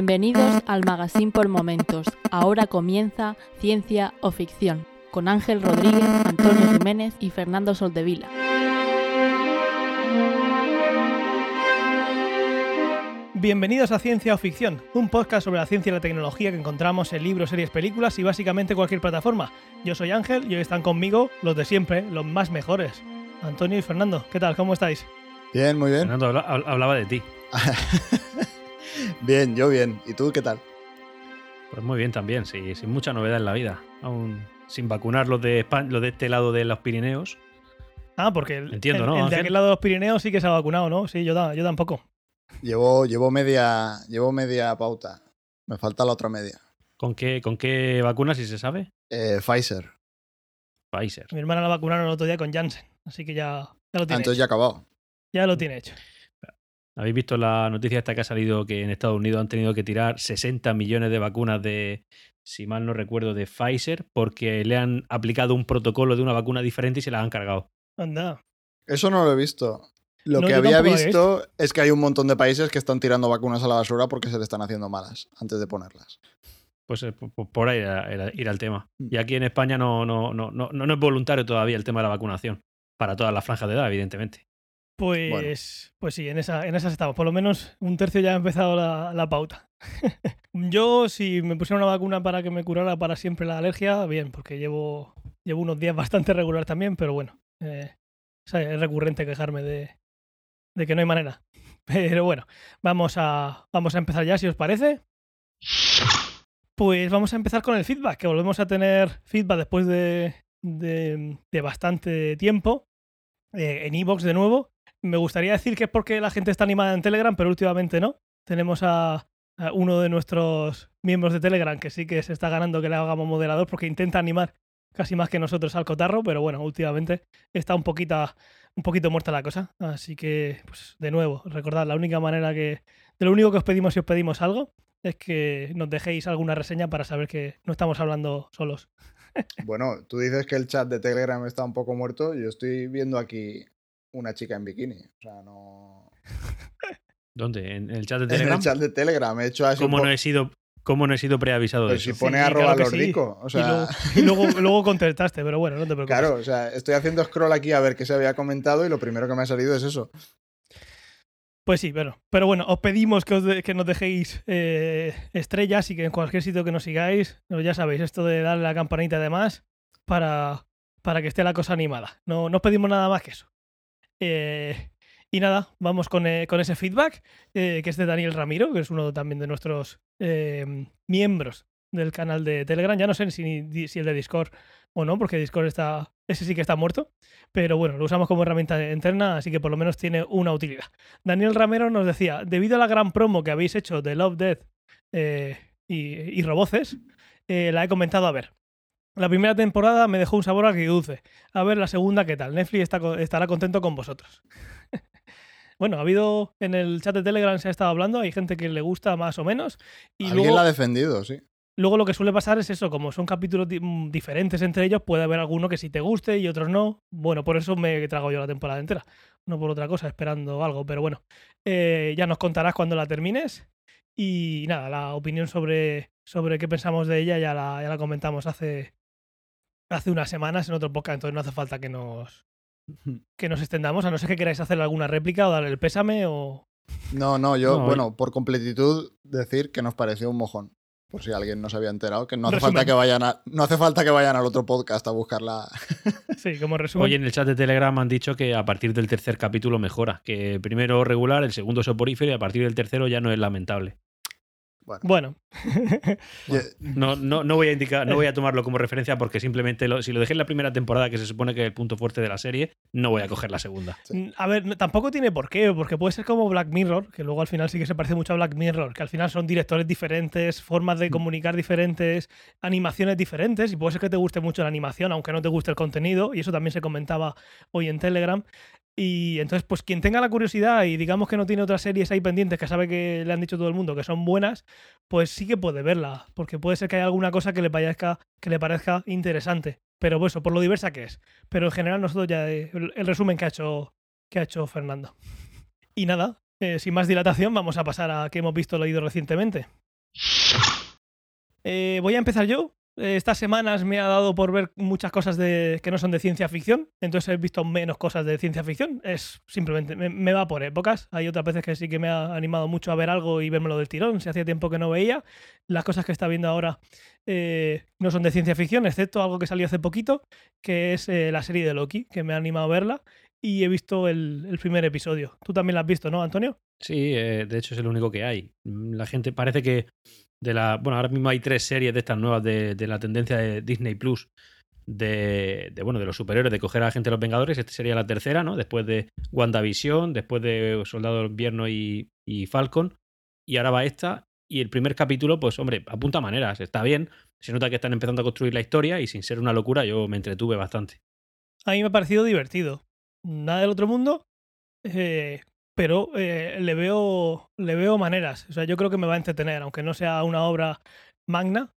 Bienvenidos al Magazine por Momentos. Ahora comienza Ciencia o Ficción con Ángel Rodríguez, Antonio Jiménez y Fernando Soldevila. Bienvenidos a Ciencia o Ficción, un podcast sobre la ciencia y la tecnología que encontramos en libros, series, películas y básicamente cualquier plataforma. Yo soy Ángel y hoy están conmigo los de siempre, los más mejores. Antonio y Fernando, ¿qué tal? ¿Cómo estáis? Bien, muy bien. Fernando habla- hab- hablaba de ti. bien, yo bien. ¿Y tú qué tal? Pues muy bien también, sí, sin mucha novedad en la vida. Aún sin vacunar los de, Espa- los de este lado de los Pirineos. Ah, porque el, Entiendo, el- ¿no, el de aquel lado de los Pirineos sí que se ha vacunado, ¿no? Sí, yo, yo tampoco. Llevo, llevo media, llevo media pauta. Me falta la otra media. ¿Con qué, con qué vacuna, si se sabe? Eh, Pfizer. Pfizer. Mi hermana la vacunaron el otro día con Janssen, así que ya, ya lo Ah, tiene entonces hecho. ya ha acabado. Ya lo tiene hecho. ¿Habéis visto la noticia esta que ha salido que en Estados Unidos han tenido que tirar 60 millones de vacunas de, si mal no recuerdo, de Pfizer porque le han aplicado un protocolo de una vacuna diferente y se la han cargado? Anda. Eso no lo he visto. Lo No, que había visto es que hay un montón de países que están tirando vacunas a la basura porque se le están haciendo malas antes de ponerlas. Pues eh, po- po- por ahí era- era ir al tema. Mm. Y aquí en España no, no, no, no, no es voluntario todavía el tema de la vacunación. Para todas las franjas de edad, evidentemente. Pues, pues sí, en, esa, en esas estamos. Por lo menos un tercio ya ha empezado la, pauta. Yo, si me pusiera una vacuna para que me curara para siempre la alergia, bien, porque llevo, llevo unos días bastante regular también, pero bueno, eh, es recurrente quejarme de, de que no hay manera. Pero bueno, vamos a, vamos a empezar ya, si os parece. Pues vamos a empezar con el feedback, que volvemos a tener feedback después de, de, de bastante tiempo eh, en Evox de nuevo. Me gustaría decir que es porque la gente está animada en Telegram, pero últimamente no. Tenemos a, uno de nuestros miembros de Telegram que sí que se está ganando que le hagamos moderador porque intenta animar casi más que nosotros al cotarro, pero bueno, últimamente está un poquito, un poquito muerta la cosa. Así que, pues de nuevo, recordad, la única manera que... De lo único que os pedimos si os pedimos algo es que nos dejéis alguna reseña para saber que no estamos hablando solos. Bueno, tú dices que el chat de Telegram está un poco muerto. Yo estoy viendo aquí una chica en bikini. O sea, no. ¿Dónde? ¿En el chat de En Telegram? el chat de Telegram he hecho así. ¿Cómo no he sido, cómo no he sido preavisado de Pues eso? si pone Sí, arroba claro sí. lordico. O Y sea, luego, y luego, luego contestaste, pero bueno, no te preocupes. claro, o sea, estoy haciendo scroll aquí a ver qué se había comentado y lo primero que me ha salido es eso. Pues sí, pero, pero bueno, os pedimos que, os de- que nos dejéis eh, estrellas y que en cualquier sitio que nos sigáis, pues ya sabéis, esto de darle la campanita además para, para que esté la cosa animada. No, no os pedimos nada más que eso. Eh, y nada, vamos con, eh, con ese feedback, eh, que es de Daniel Ramiro, que es uno también de nuestros miembros del canal de Telegram. Ya no sé si, si el de Discord o no, porque Discord está. Ese sí que está muerto. Pero bueno, lo usamos como herramienta interna, así que por lo menos tiene una utilidad. Daniel Ramiro nos decía, debido a la gran promo que habéis hecho de Love, Death y, y Roboces, la he comentado a ver. La primera temporada me dejó un sabor agridulce. A ver la segunda, ¿qué tal? Netflix está estará contento con vosotros. bueno, ha habido en el chat de Telegram se ha estado hablando, hay gente que le gusta más o menos. Y Alguien luego, la ha defendido, sí. luego lo que suele pasar es eso, como son capítulos di- mm, diferentes entre ellos, puede haber alguno que sí te guste y otros no. Bueno, por eso me trago yo la temporada entera, no por otra cosa, esperando algo, pero bueno, eh, ya nos contarás cuando la termines. Y nada, la opinión sobre, sobre qué pensamos de ella ya la, ya la comentamos hace, hace unas semanas en otro podcast, entonces no hace falta que nos, que nos extendamos, a no ser que queráis hacer alguna réplica o darle el pésame o... No, no, yo, No, bueno, por completitud, decir que nos pareció un mojón. Por si alguien no se había enterado, que no hace Resumen. falta que vayan a, no hace falta que vayan al otro podcast a buscarla. Sí, como resumen. Oye, en el chat de Telegram han dicho que a partir del tercer capítulo mejora. Que primero regular, el segundo soporífero y a partir del tercero ya no es lamentable. Bueno, No, no, no voy a indicar, no voy a tomarlo como referencia porque simplemente lo- si lo dejé en la primera temporada, que se supone que es el punto fuerte de la serie, no voy a coger la segunda. Sí. Mm, A ver, tampoco tiene por qué, porque puede ser como Black Mirror, que luego al final sí que se parece mucho a Black Mirror, que al final son directores diferentes, formas Mm. de comunicar diferentes, animaciones diferentes, y puede ser que te guste mucho la animación, aunque no te guste el contenido, y eso también se comentaba hoy en Telegram. Y entonces, pues quien tenga la curiosidad y digamos que no tiene otras series ahí pendientes que sabe que le han dicho todo el mundo que son buenas, pues sí que puede verla, porque puede ser que haya alguna cosa que le parezca, que le parezca interesante. Pero eso, por lo diversa que es. Pero en general nosotros ya eh, el, el resumen que ha hecho que ha hecho Fernando. Y nada, eh, sin más dilatación, vamos a pasar a qué hemos visto leído recientemente. Eh, voy a empezar yo. Eh, Estas semanas me ha dado por ver muchas cosas de, que no son de ciencia ficción, entonces he visto menos cosas de ciencia ficción. Es simplemente, me, va por épocas. Hay otras veces que sí que me ha animado mucho a ver algo y vérmelo del tirón, si hacía tiempo que no veía. Las cosas que está viendo ahora eh, no son de ciencia ficción, excepto algo que salió hace poquito, que es eh, la serie de Loki, que me ha animado a verla y he visto el, el primer episodio. Tú también la has visto, ¿no, Antonio? Sí, eh, de hecho es el único que hay. Mm, La gente parece que de la. Bueno, ahora mismo hay tres series de estas nuevas de, de la tendencia de Disney Plus. De, de, bueno, de los superhéroes, de coger a la gente de los Vengadores. Esta sería la tercera, ¿no? Después de WandaVision, después de Soldado del Invierno y, y Falcon. Y ahora va esta. Y el primer capítulo, pues, hombre, apunta maneras, está bien. Se nota que están empezando a construir la historia y sin ser una locura, yo me entretuve bastante. A mí me ha parecido divertido. Nada del otro mundo, eh, pero eh, le, veo, le veo maneras. O sea, yo creo que me va a entretener, aunque no sea una obra magna,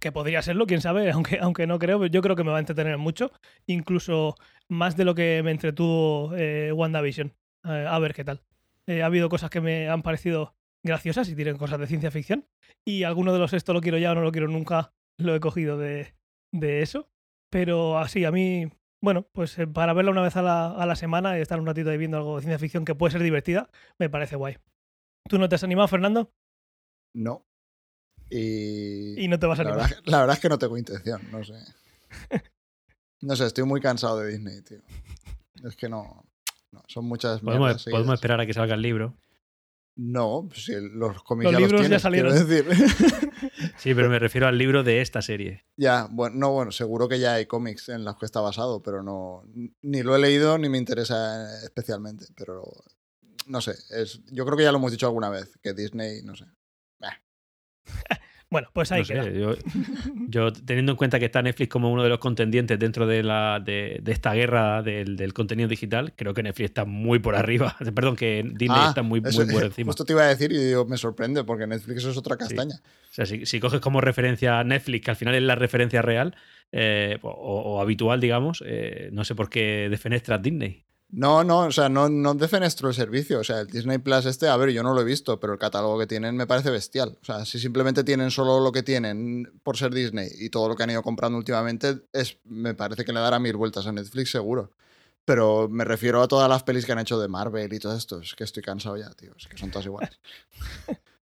que podría serlo, quién sabe, aunque, aunque no creo, pero yo creo que me va a entretener mucho, incluso más de lo que me entretuvo eh, WandaVision. Eh, a ver qué tal. Ha habido cosas que me han parecido graciosas y tienen cosas de ciencia ficción, y alguno de los esto lo quiero ya o no lo quiero nunca, lo he cogido de, de eso. Pero así, a mí bueno, pues eh, para verla una vez a la, a la, semana y estar un ratito ahí viendo algo de ciencia ficción que puede ser divertida, me parece guay. ¿Tú no te has animado, Fernando? No. Y, y no te vas a la animar. verdad, la verdad es que no tengo intención, no sé. No sé, estoy muy cansado de Disney, tío. Es que no. no son muchas ¿Podemos, podemos esperar a que salga el libro. No, pues si los cómics Los ya libros ya los tienes, salieron. quiero decir. Sí, pero me refiero al libro de esta serie. ya, bueno, no, bueno, seguro que ya hay cómics en los que está basado, pero no. Ni lo he leído ni me interesa especialmente. Pero no sé, es, yo creo que ya lo hemos dicho alguna vez, que Disney, no sé. Bueno, pues ahí No sé, yo, yo, teniendo en cuenta que está Netflix como uno de los contendientes dentro de, la, de, de esta guerra del, del, contenido digital, creo que Netflix está muy por arriba. Perdón, que Disney Ah, está muy, muy por encima. Justo te iba a decir y digo, me sorprende porque Netflix es otra castaña. O sea, si, si coges como referencia a Netflix, que al final es la referencia real eh, o, o habitual, digamos, eh, no sé por qué defenestras Disney. No, no, o sea, no, no defenestro el servicio. O sea, el Disney Plus este, a ver, yo no lo he visto, pero el catálogo que tienen me parece bestial. O sea, si simplemente tienen solo lo que tienen por ser Disney y todo lo que han ido comprando últimamente, es, me parece que le dará mil vueltas a Netflix seguro. Pero me refiero a todas las pelis que han hecho de Marvel y todo esto. Es que estoy cansado ya, tío. Es que son todas iguales.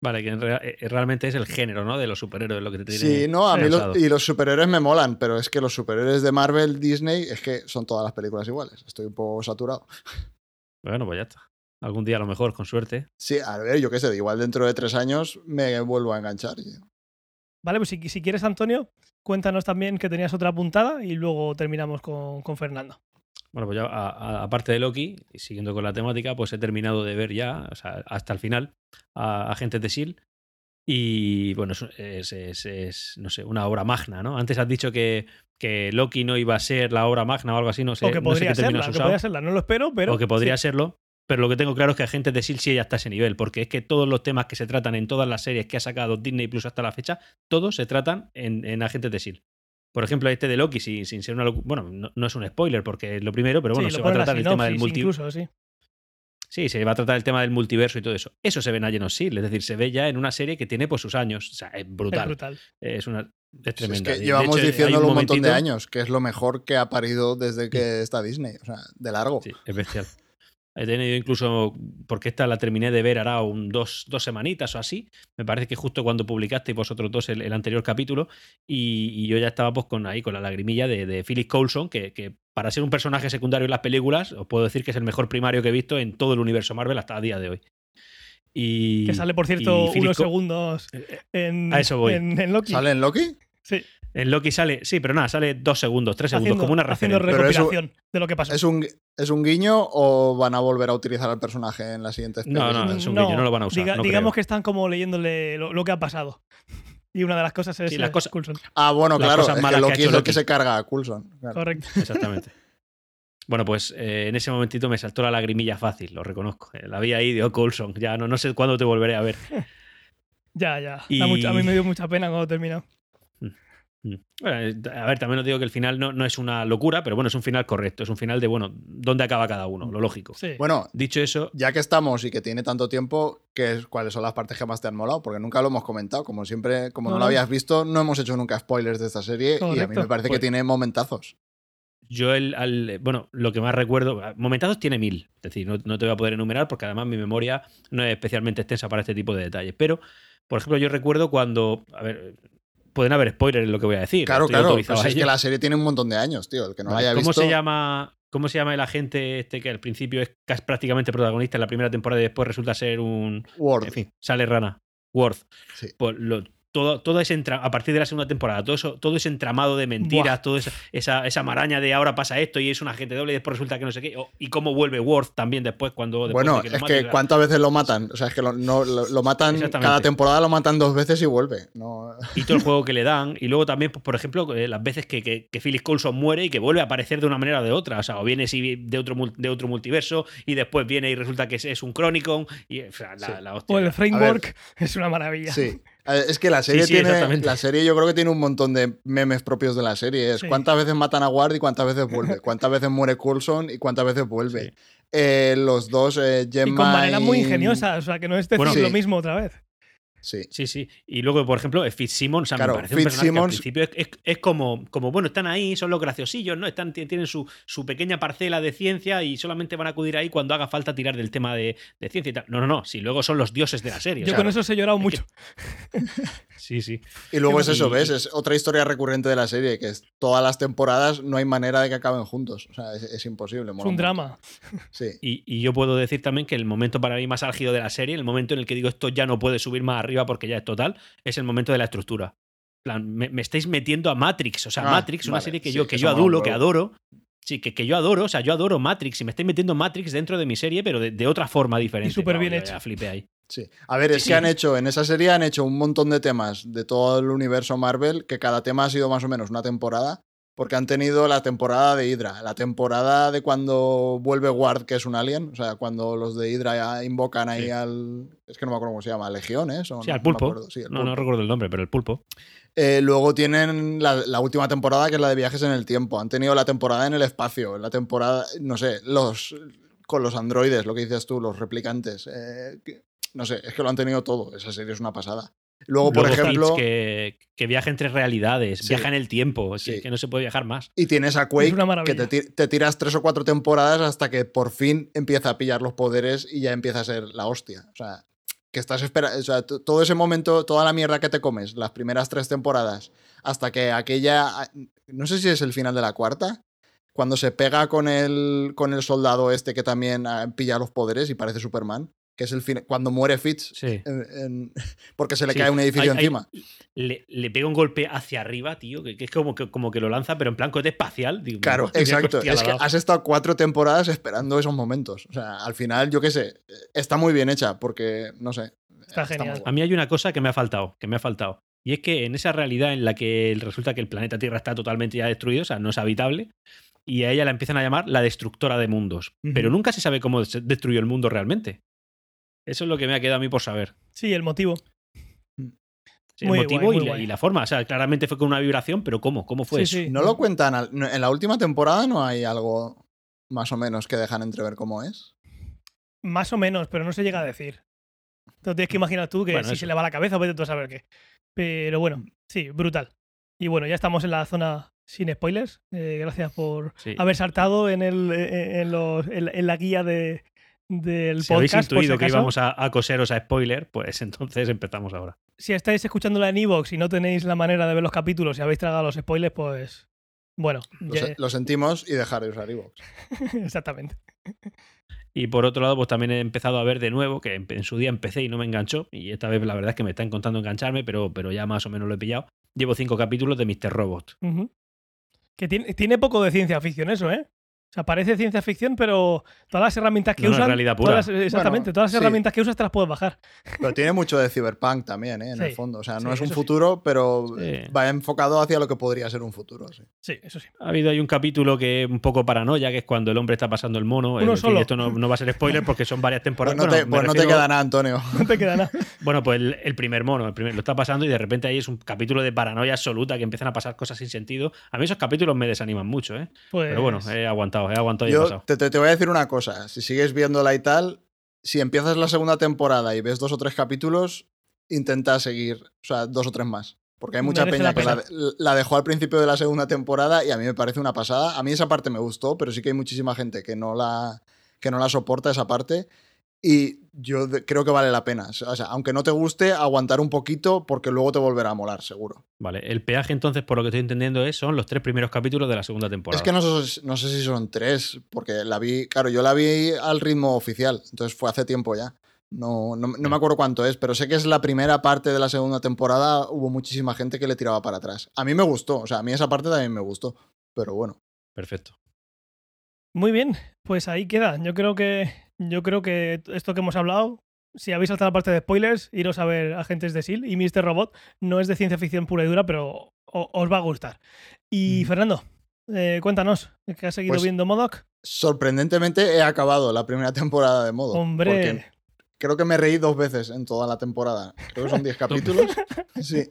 Vale, que rea- eh, realmente es el género, ¿no? De los superhéroes lo que te tiene. Sí, no, a mí y los superhéroes me molan, pero es que los superhéroes de Marvel, Disney, es que son todas las películas iguales. Estoy un poco saturado. Bueno, pues ya está. Algún día a lo mejor, con suerte. Sí, a ver, yo qué sé, igual dentro de tres años me vuelvo a enganchar. Vale, pues si, si quieres, Antonio, cuéntanos también que tenías otra puntada y luego terminamos con, con Fernando. Bueno, pues ya, aparte de Loki, y siguiendo con la temática, pues he terminado de ver ya, o sea, hasta el final, a Agentes de S.H.I.E.L.D. Y bueno, es, es- es- es, no sé, una obra magna, ¿no? Antes has dicho que, que Loki no iba a ser la obra magna o algo así, no sé, o que no sé podría término serla, has que podría serla, no lo espero, pero. o que podría sí. serlo. Pero lo que tengo claro es que Agentes de S.H.I.E.L.D. sí ya está a ese nivel, porque es que todos los temas que se tratan en todas las series que ha sacado Disney Plus hasta la fecha, todos se tratan en, en Agentes de S.H.I.E.L.D. Por ejemplo, este de Loki, sin, sin ser una locu- Bueno, no, no es un spoiler porque es lo primero, pero bueno, Sí, se va a tratar el tema del multiverso. Sí. Sí, se va a tratar el tema del multiverso y todo eso. Eso se ve en Agents of S.H.I.E.L.D., es decir, se ve ya en una serie que tiene pues sus años. O sea, es Es brutal. brutal. Es una. Es que llevamos hecho, diciéndolo un, montón de años, que es lo mejor que ha parido desde que está Disney. O sea, de largo. Sí, es bestial. He tenido incluso, porque esta la terminé de ver hará un dos, dos semanitas o así. Me parece que justo cuando publicasteis vosotros dos el, el anterior capítulo. Y, y yo ya estaba pues con ahí, con la lagrimilla de, de Philip Coulson, que, que para ser un personaje secundario en las películas, os puedo decir que es el mejor primario que he visto en todo el universo Marvel hasta el día de hoy. Y, Que sale, por cierto, unos Co- segundos en, A eso voy. en, en Loki. ¿Sale en Loki? Sí, En Loki sale, sí, pero nada, sale dos segundos, tres segundos, haciendo, como una haciendo recopilación de lo que pasó. ¿Es un, ¿Es un guiño o van a volver a utilizar al personaje en las siguientes No, no, es un guiño, no lo van a usar, diga- no digamos creo. que están como leyéndole lo, lo que ha pasado. Y una de las cosas es Sí, las eh, cosas- Coulson. Ah, bueno, Las claro. cosas Es malas que que Loki hecho es el que se carga a Coulson. claro. Correcto. Exactamente. Bueno, pues eh, en ese momentito me saltó la lagrimilla fácil, lo reconozco. Eh, La vi ahí de oh, Coulson. Ya no, no sé cuándo te volveré a ver. Ya, ya. Da Y- mucha- a mí me dio mucha pena cuando terminó. Bueno, eh, a ver, también os digo que el final no, no es una locura, pero bueno, es un final correcto. Es un final de, bueno, ¿dónde acaba cada uno? Lo lógico. Sí. Bueno, Dicho eso, ya que estamos y que tiene tanto tiempo, ¿qué es- ¿cuáles son las partes que más te han molado? Porque nunca lo hemos comentado. Como siempre, como no, No, lo habías visto, no hemos hecho nunca spoilers de esta serie y a mí me parece que Pues- tiene momentazos. yo el, al- bueno, lo que más recuerdo, momentazos tiene mil, es decir, no, no te voy a poder enumerar porque además mi memoria no es especialmente extensa para este tipo de detalles. Pero, por ejemplo, yo recuerdo cuando, a ver, pueden haber spoilers en lo que voy a decir. Claro, claro. pues es que la serie tiene un montón de años, tío. El que no la Vale, haya ¿Cómo visto. se llama? ¿Cómo se llama el agente este que al principio es casi prácticamente protagonista en la primera temporada y después resulta ser un. Word. En fin, sale rana. Worth. Sí. Pues lo- todo, todo ese entra- a partir de la segunda temporada, todo eso, todo ese entramado de mentiras, toda esa, esa, esa maraña de ahora pasa esto y es un agente doble y después resulta que no sé qué. o- y cómo vuelve Worth también después cuando. después Bueno, de lo es maten, que cuántas veces lo matan. O sea, es que lo, no, lo, lo matan. Cada temporada lo matan dos veces y vuelve. No, y todo el juego que le dan. Y luego también, pues, por ejemplo, eh, las veces que, que, que Phyllis Coulson muere y que vuelve a aparecer de una manera o de otra. O sea, o viene de otro, mul- de otro multiverso y después viene y resulta que es, es un Chronicon. Y, o sea, la, Sí. la hostia. O el framework es una maravilla. Sí. Eh, Es que la serie sí, tiene. La serie yo creo que tiene un montón de memes propios de la serie. Es Sí. cuántas veces matan a Ward y cuántas veces vuelve. Cuántas veces muere Coulson y cuántas veces vuelve. Sí. Eh, los dos, eh, Y Gemma. con maneras muy y- ingeniosas, o sea, que no es decir Bueno, sí. lo mismo otra vez. Sí. Sí, sí. Y luego, por ejemplo, Fitzsimmons, o sea, Claro, me parece un personaje que al Fitzsimmons- principio es, es- es como, como, bueno, están ahí, son los graciosillos, ¿no? Están, ti- tienen su, su pequeña parcela de ciencia y solamente van a acudir ahí cuando haga falta tirar del tema de, de ciencia y tal. No, no, no. Si luego son los dioses de la serie. o Yo sea, con eso os he llorado es mucho. Sí, sí. Y luego es eso, ¿ves? Es otra historia recurrente de la serie, que es todas las temporadas no hay manera de que acaben juntos. O sea, es, es imposible. Es un mucho. drama. Sí. Y, y yo puedo decir también que el momento para mí más álgido de la serie, el momento en el que digo esto ya no puede subir más arriba porque ya es total, es el momento de la estructura. En plan, me, me estáis metiendo a Matrix. O sea, Ah, Matrix, una vale, serie que sí, yo, que yo adulo, que adoro. Sí, que, que yo adoro, o sea, yo adoro Matrix y me estáis metiendo Matrix dentro de mi serie, pero de, de otra forma diferente. súper bien hecho. ya flipé ahí. Sí. A ver, Sí, es sí. que han hecho, en esa serie han hecho un montón de temas de todo el universo Marvel, que cada tema ha sido más o menos una temporada, porque han tenido la temporada de Hydra, la temporada de cuando vuelve Ward, que es un alien, o sea, cuando los de Hydra invocan ahí Sí. al... Es que no me acuerdo cómo se llama, Legiones. O Sí, no- al no pulpo. acuerdo, sí, el no, no recuerdo el nombre, pero el pulpo. Eh, luego tienen la, la última temporada, que es la de viajes en el tiempo. Han tenido la temporada en el espacio, la temporada, no sé, los con los androides, lo que dices tú, los replicantes. eh, que- no sé, es que lo han tenido todo. Esa serie es una pasada. Luego, por ejemplo, que, que viaja entre realidades, Sí. viaja en el tiempo, Sí. que no se puede viajar más. y tienes a Quake, Es una que te, te tiras tres o cuatro temporadas hasta que por fin empieza a pillar los poderes y ya empieza a ser la hostia. O sea, que estás esperando, o sea, todo ese momento, toda la mierda que te comes, las primeras tres temporadas, hasta que aquella, no sé si es el final de la cuarta, cuando se pega con el, con el soldado este que también ah, pilla los poderes y parece Superman, que es el fin, cuando muere Fitz, Sí. en- en- porque se le Sí. cae un edificio Hay- hay- encima. le, le pega un golpe hacia arriba, tío, que, que es como que, como que lo lanza, pero en plan cohete espacial. Digo, Claro, exacto. Es que has estado cuatro temporadas esperando esos momentos. O sea, al final, yo qué sé, está muy bien hecha porque, no sé. Está genial. A mí hay una cosa que me ha faltado, que me ha faltado. Y es que en esa realidad en la que resulta que el planeta Tierra está totalmente ya destruido, o sea, no es habitable, y a ella la empiezan a llamar la destructora de mundos. Pero nunca se sabe cómo se destruyó el mundo realmente. Eso es lo que me ha quedado a mí por saber. Sí, el motivo. Sí, el Muy motivo guay, y, muy la, guay. y la forma. O sea, claramente fue con una vibración, pero ¿cómo? ¿Cómo fue Sí, eso? sí. No lo cuentan. al- en la última temporada no hay algo más o menos que dejan entrever cómo es. Más o menos, pero no se llega a decir. Lo tienes que imaginar tú que Bueno, si eso. se le va la cabeza, vete tú a saber qué. Pero bueno, sí, brutal. Y bueno, ya estamos en la zona sin spoilers. Eh, gracias por Sí. haber saltado en, el, eh, en, los- en la- en la guía de, del Si habéis podcast. si intuido que íbamos a, a coseros a spoiler, pues entonces empezamos ahora. Si estáis escuchándola en Evox y no tenéis la manera de ver los capítulos y habéis tragado los spoilers, pues bueno, Lo, ya- se- lo sentimos y dejar de usar iVoox. exactamente. Y por otro lado, pues también he empezado a ver de nuevo, que en, en su día empecé y no me enganchó, y esta vez la verdad es que me está encontrando engancharme, pero, pero ya más o menos lo he pillado. Llevo cinco capítulos de Mr. Robot. Que tiene, tiene poco de ciencia ficción eso, ¿eh? Sea, parece ciencia ficción, pero todas las herramientas que No, no, es usan. realidad todas pura. las- exactamente, Bueno, todas las sí. herramientas que usas te las puedes bajar. Pero tiene mucho de cyberpunk también, ¿eh? en el fondo. O sea, sí, no es un futuro, pero Sí. va enfocado hacia lo que podría ser un futuro. sí. Sí, eso sí. Ha habido ahí un capítulo que es un poco paranoia, que es cuando el hombre está pasando el mono. Uno decir, solo. Esto no, no va a ser spoiler porque son varias Pues temporadas. no, Bueno, te, pues no te refiero- queda nada, Antonio. No te queda nada. Bueno, pues el, el primer mono, el primer, lo está pasando y de repente ahí es un capítulo de paranoia absoluta que empiezan a pasar cosas sin sentido. A mí esos capítulos me desaniman mucho, ¿eh? Pues, Pero bueno, he aguantado, he aguantado y he Yo pasado. te, voy a decir una cosa. Si sigues viéndola y tal, si empiezas la segunda temporada y ves dos o tres capítulos, intenta seguir, o sea, dos o tres más. Porque hay mucha Merece peña la que la, la dejó al principio de la segunda temporada y a mí me parece una pasada. A mí esa parte me gustó, pero sí que hay muchísima gente que no la, que no la soporta esa parte. Y yo creo que vale la pena. O sea, aunque no te guste, aguantar un poquito porque luego te volverá a molar, seguro. Vale, el peaje entonces, por lo que estoy entendiendo, es, son los tres primeros capítulos de la segunda temporada. Es que no sé, no sé si son tres, porque la vi, claro, yo la vi al ritmo oficial, entonces fue hace tiempo ya. No, no, no me acuerdo cuánto es, pero sé que es la primera parte de la segunda temporada, hubo muchísima gente que le tiraba para atrás. A mí me gustó, o sea, a mí esa parte también me gustó, pero bueno. Perfecto. Muy bien, pues ahí queda. Yo creo que yo creo que esto que hemos hablado, si habéis saltado la parte de spoilers, iros a ver Agentes de SEAL y Mr. Robot. No es de ciencia ficción pura y dura, pero os va a gustar. Y Mm. Fernando, eh, cuéntanos, que has seguido Pues- viendo Modoc. Sorprendentemente he acabado la primera temporada de modo. Hombre, porque creo que me reí dos veces en toda la temporada. Creo que son 10 capítulos. Sí.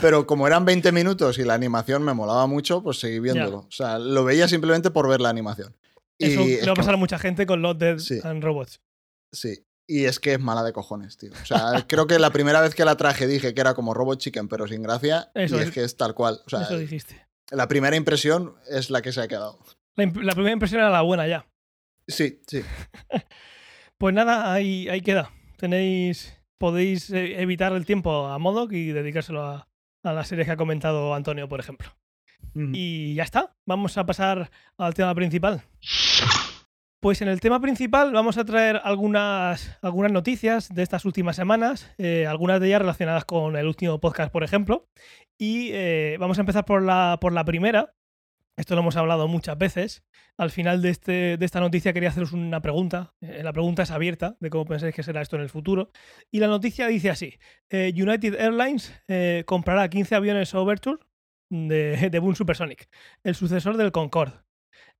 Pero como eran 20 minutos y la animación me molaba mucho, pues seguí viéndolo. O sea, lo veía simplemente por ver la animación. Eso Y le va a que- pasar a mucha gente con Lot Dead Sí. and Robots. Sí. Y es que es mala de cojones, tío. O sea, creo que la primera vez que la traje dije que era como Robot Chicken, pero sin gracia. Eso y es. es que es tal cual. O sea, eso dijiste. la primera impresión es la que se ha quedado. La primera impresión era la buena ya. Sí, sí. Pues nada, ahí, ahí queda. Tenéis. Podéis eh, evitar el tiempo a Modoc y dedicárselo a, a las series que ha comentado Antonio, por ejemplo. Y ya está, vamos a pasar al tema principal. Pues en el tema principal vamos a traer algunas, algunas noticias de estas últimas semanas, eh, algunas de ellas relacionadas con el último podcast, por ejemplo. Y eh, vamos a empezar por la, por la primera. Esto lo hemos hablado muchas veces. Al final de, este, de esta noticia quería haceros una pregunta. Eh, la pregunta es abierta de cómo pensáis que será esto en el futuro. Y la noticia dice así. United Airlines comprará 15 aviones Overture de, de Boom Supersonic, el sucesor del Concorde.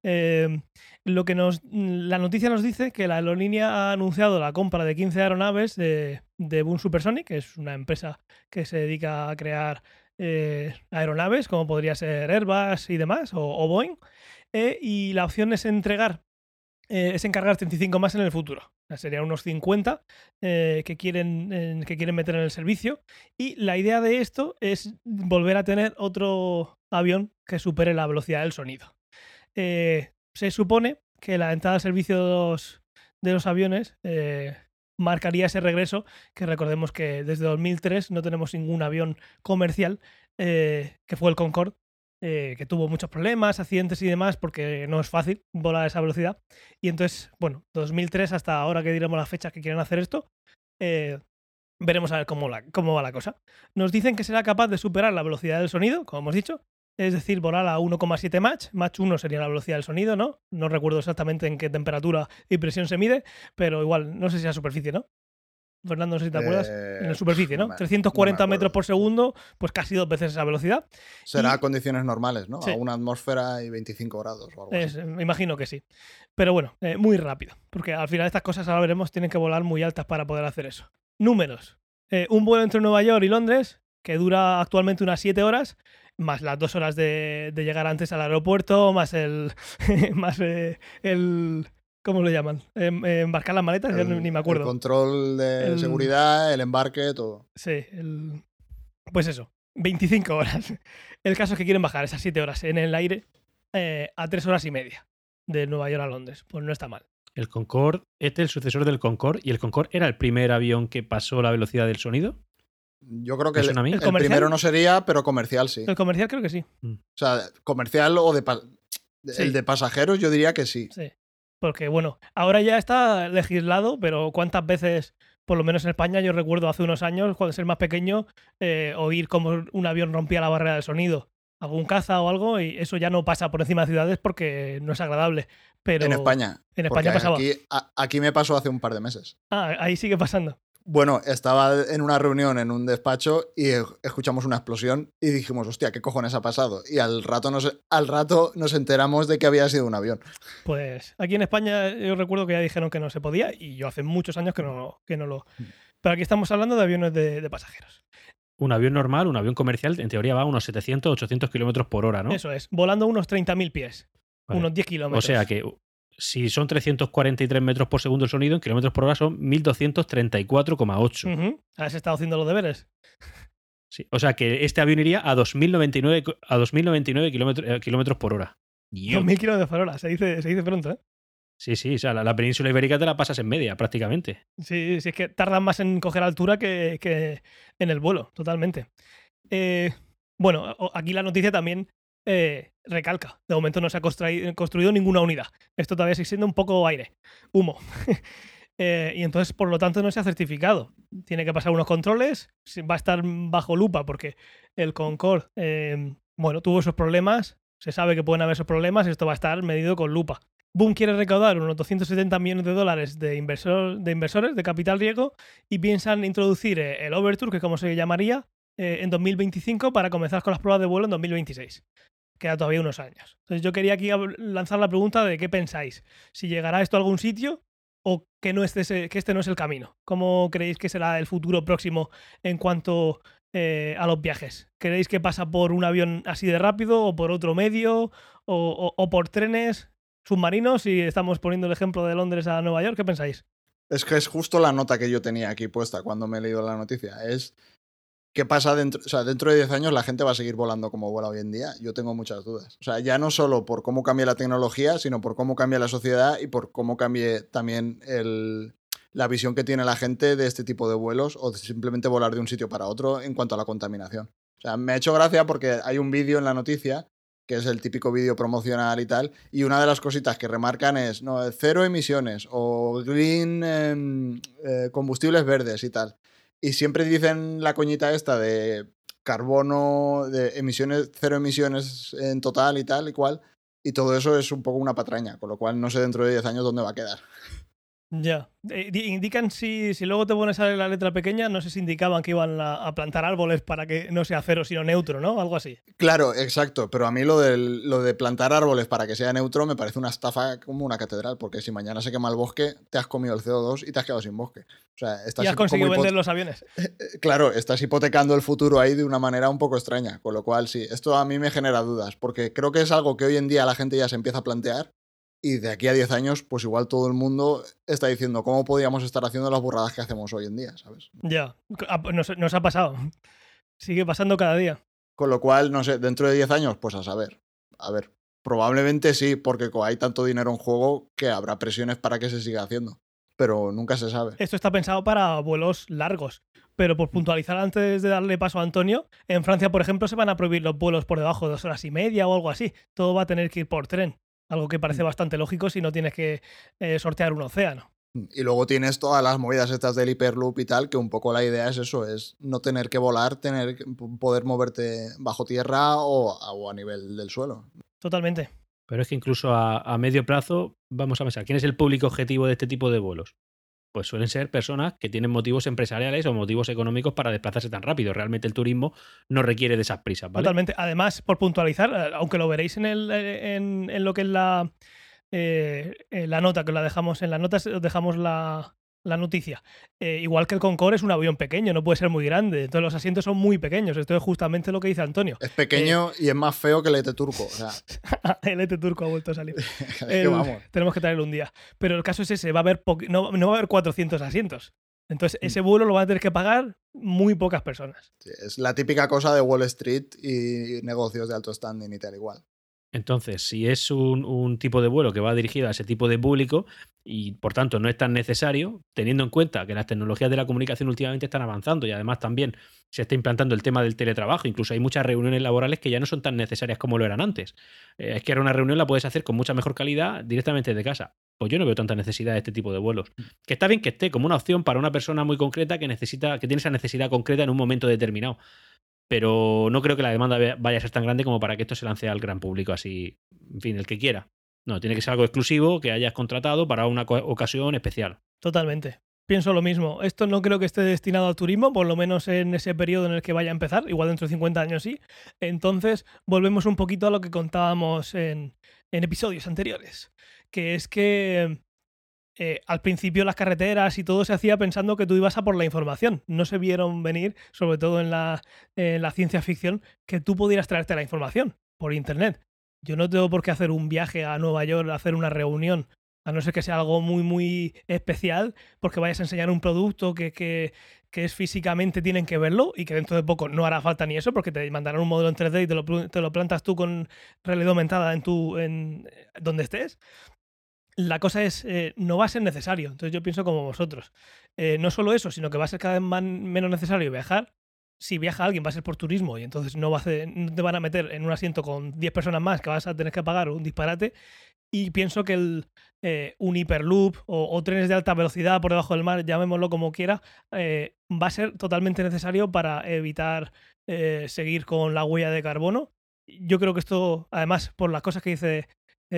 Eh, lo que nos, la noticia nos dice que la aerolínea ha anunciado la compra de 15 aeronaves de, de Boom Supersonic, que es una empresa que se dedica a crear eh, aeronaves, como podría ser Airbus y demás, o, o Boeing. eh, y la opción es entregar, eh, es encargar 35 más en el futuro. Serían unos 50 eh, que, quieren, eh, que quieren meter en el servicio. Y la idea de esto es volver a tener otro avión que supere la velocidad del sonido. Eh, se supone que la entrada al servicio de los, de los aviones marcaría ese regreso, que recordemos que desde 2003 no tenemos ningún avión comercial, que fue el Concorde, eh, que tuvo muchos problemas, accidentes y demás, porque no es fácil volar a esa velocidad. Y entonces, bueno, 2003 hasta ahora que diremos las fechas que quieren hacer esto, eh, veremos a ver cómo, cómo va la cosa. Nos dicen que será capaz de superar la velocidad del sonido, como hemos dicho, es decir, volar a 1,7 Mach. Mach 1 sería la velocidad del sonido, ¿no? No recuerdo exactamente en qué temperatura y presión se mide, pero igual, no sé si a superficie, ¿no? Fernando, no sé si te acuerdas. Eh, En la superficie, ¿no? me- 340 no me metros por segundo, pues casi dos veces esa velocidad. Será Y- a condiciones normales, ¿no? Sí. A una atmósfera y 25 grados o algo Es- así. me imagino que sí. Pero bueno, eh, muy rápido. Porque al final estas cosas, ahora veremos, tienen que volar muy altas para poder hacer eso. Números. Eh, un vuelo entre Nueva York y Londres, que dura actualmente unas 7 horas, más las dos horas de, de llegar antes al aeropuerto, más el. más eh, el. ¿Cómo lo llaman? Em- eh, embarcar las maletas, ya ni me acuerdo. El control de El- seguridad, el embarque, todo. Sí, el... pues eso, 25 horas. El caso es que quieren bajar esas 7 horas en el aire eh, a 3 horas y media de Nueva York a Londres. Pues no está mal. El Concorde, este es el sucesor del Concorde, y el Concorde era el primer avión que pasó la velocidad del sonido. Yo creo que ¿Me el, suena a mí? el primero no sería, pero comercial sí. El comercial creo que sí. O sea, comercial o de... pa- Sí. El de pasajeros yo diría que sí. Sí. Porque bueno, ahora ya está legislado, pero ¿cuántas veces, por lo menos en España, yo recuerdo hace unos años, cuando ser más pequeño, eh, oír cómo un avión rompía la barrera del sonido? algún caza o algo y eso ya no pasa por encima de ciudades porque no es agradable. Pero en España. En España pasaba. Aquí, a- aquí me pasó hace un par de meses. Ah, ahí sigue pasando. Bueno, estaba en una reunión en un despacho y e- escuchamos una explosión y dijimos, hostia, ¿qué cojones ha pasado? Y al rato nos, al rato nos enteramos de que había sido un avión. Pues aquí en España yo recuerdo que ya dijeron que no se podía y yo hace muchos años que no, que no lo... Pero aquí estamos hablando de aviones de, de pasajeros. Un avión normal, un avión comercial, en teoría va a unos 700, 800 kilómetros por hora, ¿no? Eso es, volando unos 30.000 pies, Vale. unos 10 O kilómetros. sea que si son 343 metros por segundo el sonido, en kilómetros por hora son 1234,8. Ujú, ¿Has estado haciendo los deberes? Sí, O sea que este avión iría a 2099, co- a 2099 kilómetros, eh, kilómetros por hora. Yo. 2.000 kilómetros por hora, se dice, se dice pronto, ¿eh? Sí, sí, o sea, la, la península ibérica te la pasas en media prácticamente. Sí, sí, es que tardan más en coger altura que, que en el vuelo, totalmente. Eh, bueno, aquí la noticia también eh, recalca. De momento no se ha construi- construido ninguna unidad. Esto todavía sigue siendo un poco aire, humo. Eh, y entonces, por lo tanto, no se ha certificado. Tiene que pasar unos controles, va a estar bajo lupa porque el Concorde, eh, bueno, tuvo esos problemas. Se sabe que pueden haber esos problemas, esto va a estar medido con lupa. Boom quiere recaudar unos 270 millones de dólares de, de inversores de capital riesgo y piensan introducir eh, el Overture, que es como se llamaría, en 2025 para comenzar con las pruebas de vuelo en 2026. Queda todavía unos años. Entonces yo quería aquí lanzar la pregunta de qué pensáis. Si llegará esto a algún sitio o que, no este, que este no es el camino. ¿Cómo creéis que será el futuro próximo en cuanto eh, a los viajes? ¿Creéis que pasa por un avión así de rápido o por otro medio o, o- o por trenes submarinos? Si estamos poniendo el ejemplo de Londres a Nueva York, ¿qué pensáis? Es que es justo la nota que yo tenía aquí puesta cuando me he leído la noticia. Es qué pasa dentro, o sea, dentro de 10 años la gente va a seguir volando como vuela hoy en día. Yo tengo muchas dudas. O sea, ya no solo por cómo cambia la tecnología, sino por cómo cambia la sociedad y por cómo cambie también la visión que tiene la gente de este tipo de vuelos o simplemente volar de un sitio para otro en cuanto a la contaminación. O sea, me ha hecho gracia porque hay un vídeo en la noticia que es el típico vídeo promocional y tal, y una de las cositas que remarcan es no, cero emisiones o green em, eh, combustibles verdes y tal. Y siempre dicen la coñita esta de carbono, de emisiones, cero emisiones en total y tal y cual, y todo eso es un poco una patraña, con lo cual no sé dentro de 10 años dónde va a quedar. Ya. Eh, di- indican si, si luego te pones a leer la letra pequeña, no sé si indicaban que iban a, a plantar árboles para que no sea cero sino neutro, ¿no? Algo así. Claro, exacto, pero a mí lo, del- lo de plantar árboles para que sea neutro me parece una estafa como una catedral, porque si mañana se quema el bosque, te has comido el CO2 y te has quedado sin bosque. O sea, estás y has conseguido vender los aviones. Eh, Claro, estás hipotecando el futuro ahí de una manera un poco extraña, con lo cual sí, esto a mí me genera dudas, porque creo que es algo que hoy en día la gente ya se empieza a plantear y de aquí a 10 años, pues igual todo el mundo está diciendo cómo podríamos estar haciendo las burradas que hacemos hoy en día, ¿sabes? Ya. Ah, pues Nos, nos ha pasado. Sigue pasando cada día. Con lo cual, no sé, dentro de 10 años, pues a saber, a ver, probablemente sí, porque hay tanto dinero en juego que habrá presiones para que se siga haciendo, pero nunca se sabe. Esto está pensado para vuelos largos. Pero por puntualizar antes de darle paso a Antonio, en Francia, por ejemplo, se van a prohibir los vuelos por debajo de dos horas y media o algo así. Todo va a tener que ir por tren. Algo que parece bastante lógico si no tienes que eh, sortear un océano. Y luego tienes todas las movidas estas del Hyperloop y tal, que un poco la idea es eso, es no tener que volar, tener que poder moverte bajo tierra o, a- o a nivel del suelo. Totalmente. Pero es que incluso a, a medio plazo, vamos a pensar, ¿quién es el público objetivo de este tipo de vuelos? Pues suelen ser personas que tienen motivos empresariales o motivos económicos para desplazarse tan rápido. Realmente el turismo no requiere de esas prisas. Totalmente. Además, por puntualizar, eh, aunque lo veréis en, el, eh, en, lo que es la, eh, la nota, que la dejamos en las notas, os dejamos la, la noticia. Eh, igual que el Concorde es un avión pequeño, no puede ser muy grande. Entonces los asientos son muy pequeños. Esto es justamente lo que dice Antonio. Es pequeño y es más feo que el ET turco. O sea, el ET turco ha vuelto a salir. es que El- vamos. tenemos que traerlo un día. Pero el caso es ese, va a haber no, no va a haber 400 asientos. Entonces ese vuelo lo van a tener que pagar muy pocas personas. Sí, es la típica cosa de Wall Street y negocios de alto standing y tal igual. Entonces, si es un, un tipo de vuelo que va dirigido a ese tipo de público y por tanto no es tan necesario, teniendo en cuenta que las tecnologías de la comunicación últimamente están avanzando y además también se está implantando el tema del teletrabajo, incluso hay muchas reuniones laborales que ya no son tan necesarias como lo eran antes. Eh, es que ahora una reunión la puedes hacer con mucha mejor calidad directamente desde casa. Pues yo no veo tanta necesidad de este tipo de vuelos. Que está bien que esté como una opción para una persona muy concreta que necesita, que tiene esa necesidad concreta en un momento determinado. Pero no creo que la demanda vaya a ser tan grande como para que esto se lance al gran público así, en fin, el que quiera. No, tiene que ser algo exclusivo que hayas contratado para una ocasión especial. Totalmente. Pienso lo mismo. Esto no creo que esté destinado al turismo, por lo menos en ese periodo en el que vaya a empezar, igual dentro de 50 años sí. Entonces, volvemos un poquito a lo que contábamos en, episodios anteriores, que es que eh, al principio las carreteras y todo se hacía pensando que tú ibas a por la información. No se vieron venir, sobre todo en la, en la ciencia ficción, que tú pudieras traerte la información por Internet. Yo no tengo por qué hacer un viaje a Nueva York, hacer una reunión a no ser que sea algo muy, muy especial, porque vayas a enseñar un producto que, que, es físicamente tienen que verlo y que dentro de poco no hará falta ni eso, porque te mandarán un modelo en 3D y te lo, te lo plantas tú con realidad aumentada en tu, en donde estés. La cosa es, eh, no va a ser necesario. Entonces yo pienso como vosotros. Eh, no solo eso, sino que va a ser cada vez menos necesario viajar. Si viaja alguien va a ser por turismo y entonces no, va a no te van a meter en un asiento con 10 personas más que vas a tener que pagar un disparate y pienso que el, eh, un hiperloop o, trenes de alta velocidad por debajo del mar, llamémoslo como quiera, eh, va a ser totalmente necesario para evitar seguir con la huella de carbono. Yo creo que esto, además, por las cosas que dice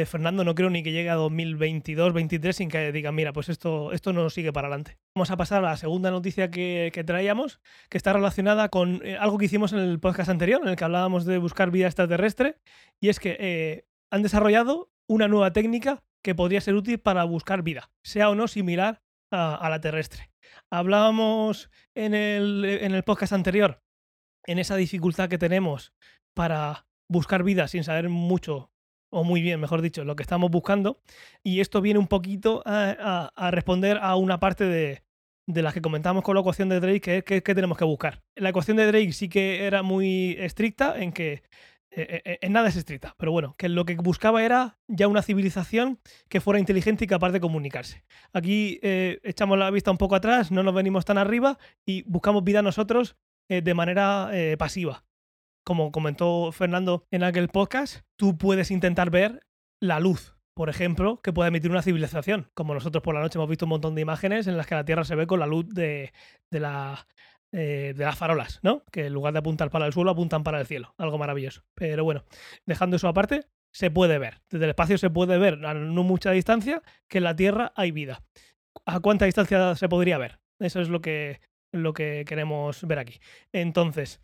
Fernando, no creo ni que llegue a 2022-2023 sin que digan, mira, pues esto, esto no sigue para adelante. Vamos a pasar a la segunda noticia que, traíamos, que está relacionada con algo que hicimos en el podcast anterior, en el que hablábamos de buscar vida extraterrestre, y es que han desarrollado una nueva técnica que podría ser útil para buscar vida, sea o no similar a, la terrestre. Hablábamos en el, en el podcast anterior, en esa dificultad que tenemos para buscar vida sin saber mucho o muy bien, mejor dicho, lo que estamos buscando. Y esto viene un poquito a, responder a una parte de, de las que comentamos con la ecuación de Drake, que es que, tenemos que buscar. La ecuación de Drake sí que era muy estricta en que eh, eh, en nada es estricta, pero bueno, que lo que buscaba era ya una civilización que fuera inteligente y capaz de comunicarse. Aquí eh, echamos la vista un poco atrás, no nos venimos tan arriba y buscamos vida nosotros de manera pasiva. Como comentó Fernando en aquel podcast, tú puedes intentar ver la luz, por ejemplo, que puede emitir una civilización. Como nosotros por la noche hemos visto un montón de imágenes en las que la Tierra se ve con la luz de, de la eh, de las farolas, ¿no? Que en lugar de apuntar para el suelo, apuntan para el cielo. Algo maravilloso. Pero bueno, dejando eso aparte, se puede ver. Desde el espacio se puede ver a no mucha distancia que en la Tierra hay vida. ¿A cuánta distancia se podría ver? Eso es lo que, lo que queremos ver aquí. Entonces,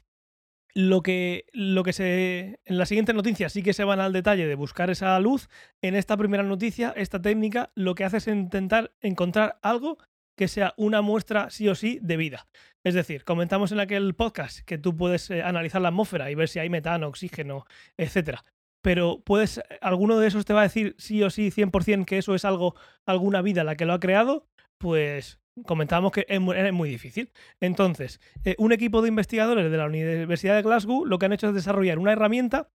lo que, lo que se. En la siguiente noticia sí que se van al detalle de buscar esa luz. En esta primera noticia, esta técnica lo que hace es intentar encontrar algo que sea una muestra sí o sí de vida. Es decir, comentamos en aquel podcast que tú puedes eh, analizar la atmósfera y ver si hay metano, oxígeno, etcétera. Pero puedes, alguno de esos te va a decir sí o sí 100% que eso es algo, alguna vida la que lo ha creado, pues comentábamos que es muy, difícil. Entonces, eh, un equipo de investigadores de la Universidad de Glasgow lo que han hecho es desarrollar una herramienta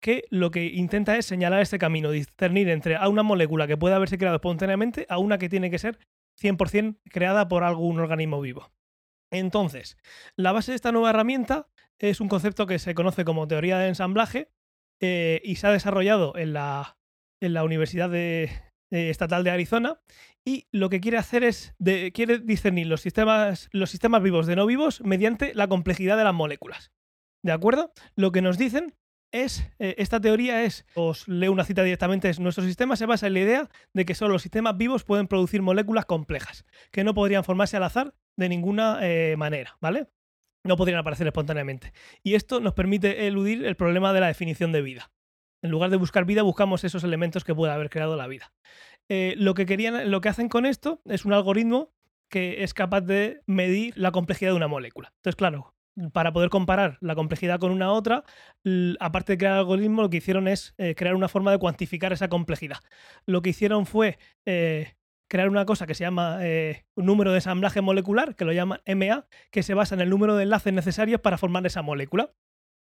que lo que intenta es señalar este camino, discernir entre a una molécula que puede haberse creado espontáneamente a una que tiene que ser 100% creada por algún organismo vivo. Entonces, la base de esta nueva herramienta es un concepto que se conoce como teoría de ensamblaje eh, y se ha desarrollado en la, en la Universidad Estatal de Arizona y lo que quiere hacer es quiere discernir los sistemas, los sistemas vivos de no vivos mediante la complejidad de las moléculas. ¿De acuerdo? Lo que nos dicen es, eh, esta teoría es, os leo una cita directamente, es nuestro sistema se basa en la idea de que solo los sistemas vivos pueden producir moléculas complejas, que no podrían formarse al azar de ninguna eh, manera, ¿vale? No podrían aparecer espontáneamente. Y esto nos permite eludir el problema de la definición de vida. En lugar de buscar vida, buscamos esos elementos que pueda haber creado la vida. Eh, lo, que querían, lo que hacen con esto es un algoritmo que es capaz de medir la complejidad de una molécula. Entonces, claro, para poder comparar la complejidad con una otra, aparte de crear el algoritmo, lo que hicieron es eh, crear una forma de cuantificar esa complejidad. Lo que hicieron fue eh, crear una cosa que se llama un número de ensamblaje molecular, que lo llaman MA, que se basa en el número de enlaces necesarios para formar esa molécula.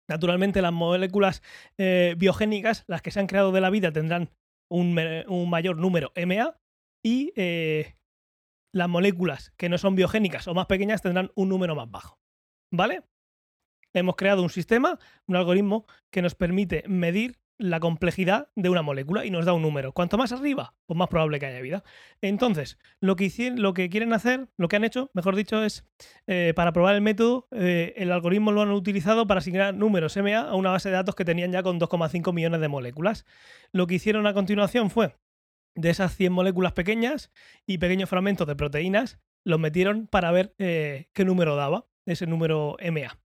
Naturalmente, las moléculas biogénicas, las que se han creado de la vida, tendrán un, mayor número MA y las moléculas que no son biogénicas o más pequeñas tendrán un número más bajo. ¿Vale? Hemos creado un sistema, un algoritmo que nos permite medir la complejidad de una molécula y nos da un número. Cuanto más arriba, pues más probable que haya vida. Entonces, lo que, lo que quieren hacer, lo que han hecho, mejor dicho, es eh, para probar el método, eh, el algoritmo lo han utilizado para asignar números MA a una base de datos que tenían ya con 2,5 millones de moléculas. Lo que hicieron a continuación fue, de esas 100 moléculas pequeñas y pequeños fragmentos de proteínas, los metieron para ver eh, qué número daba ese número MA.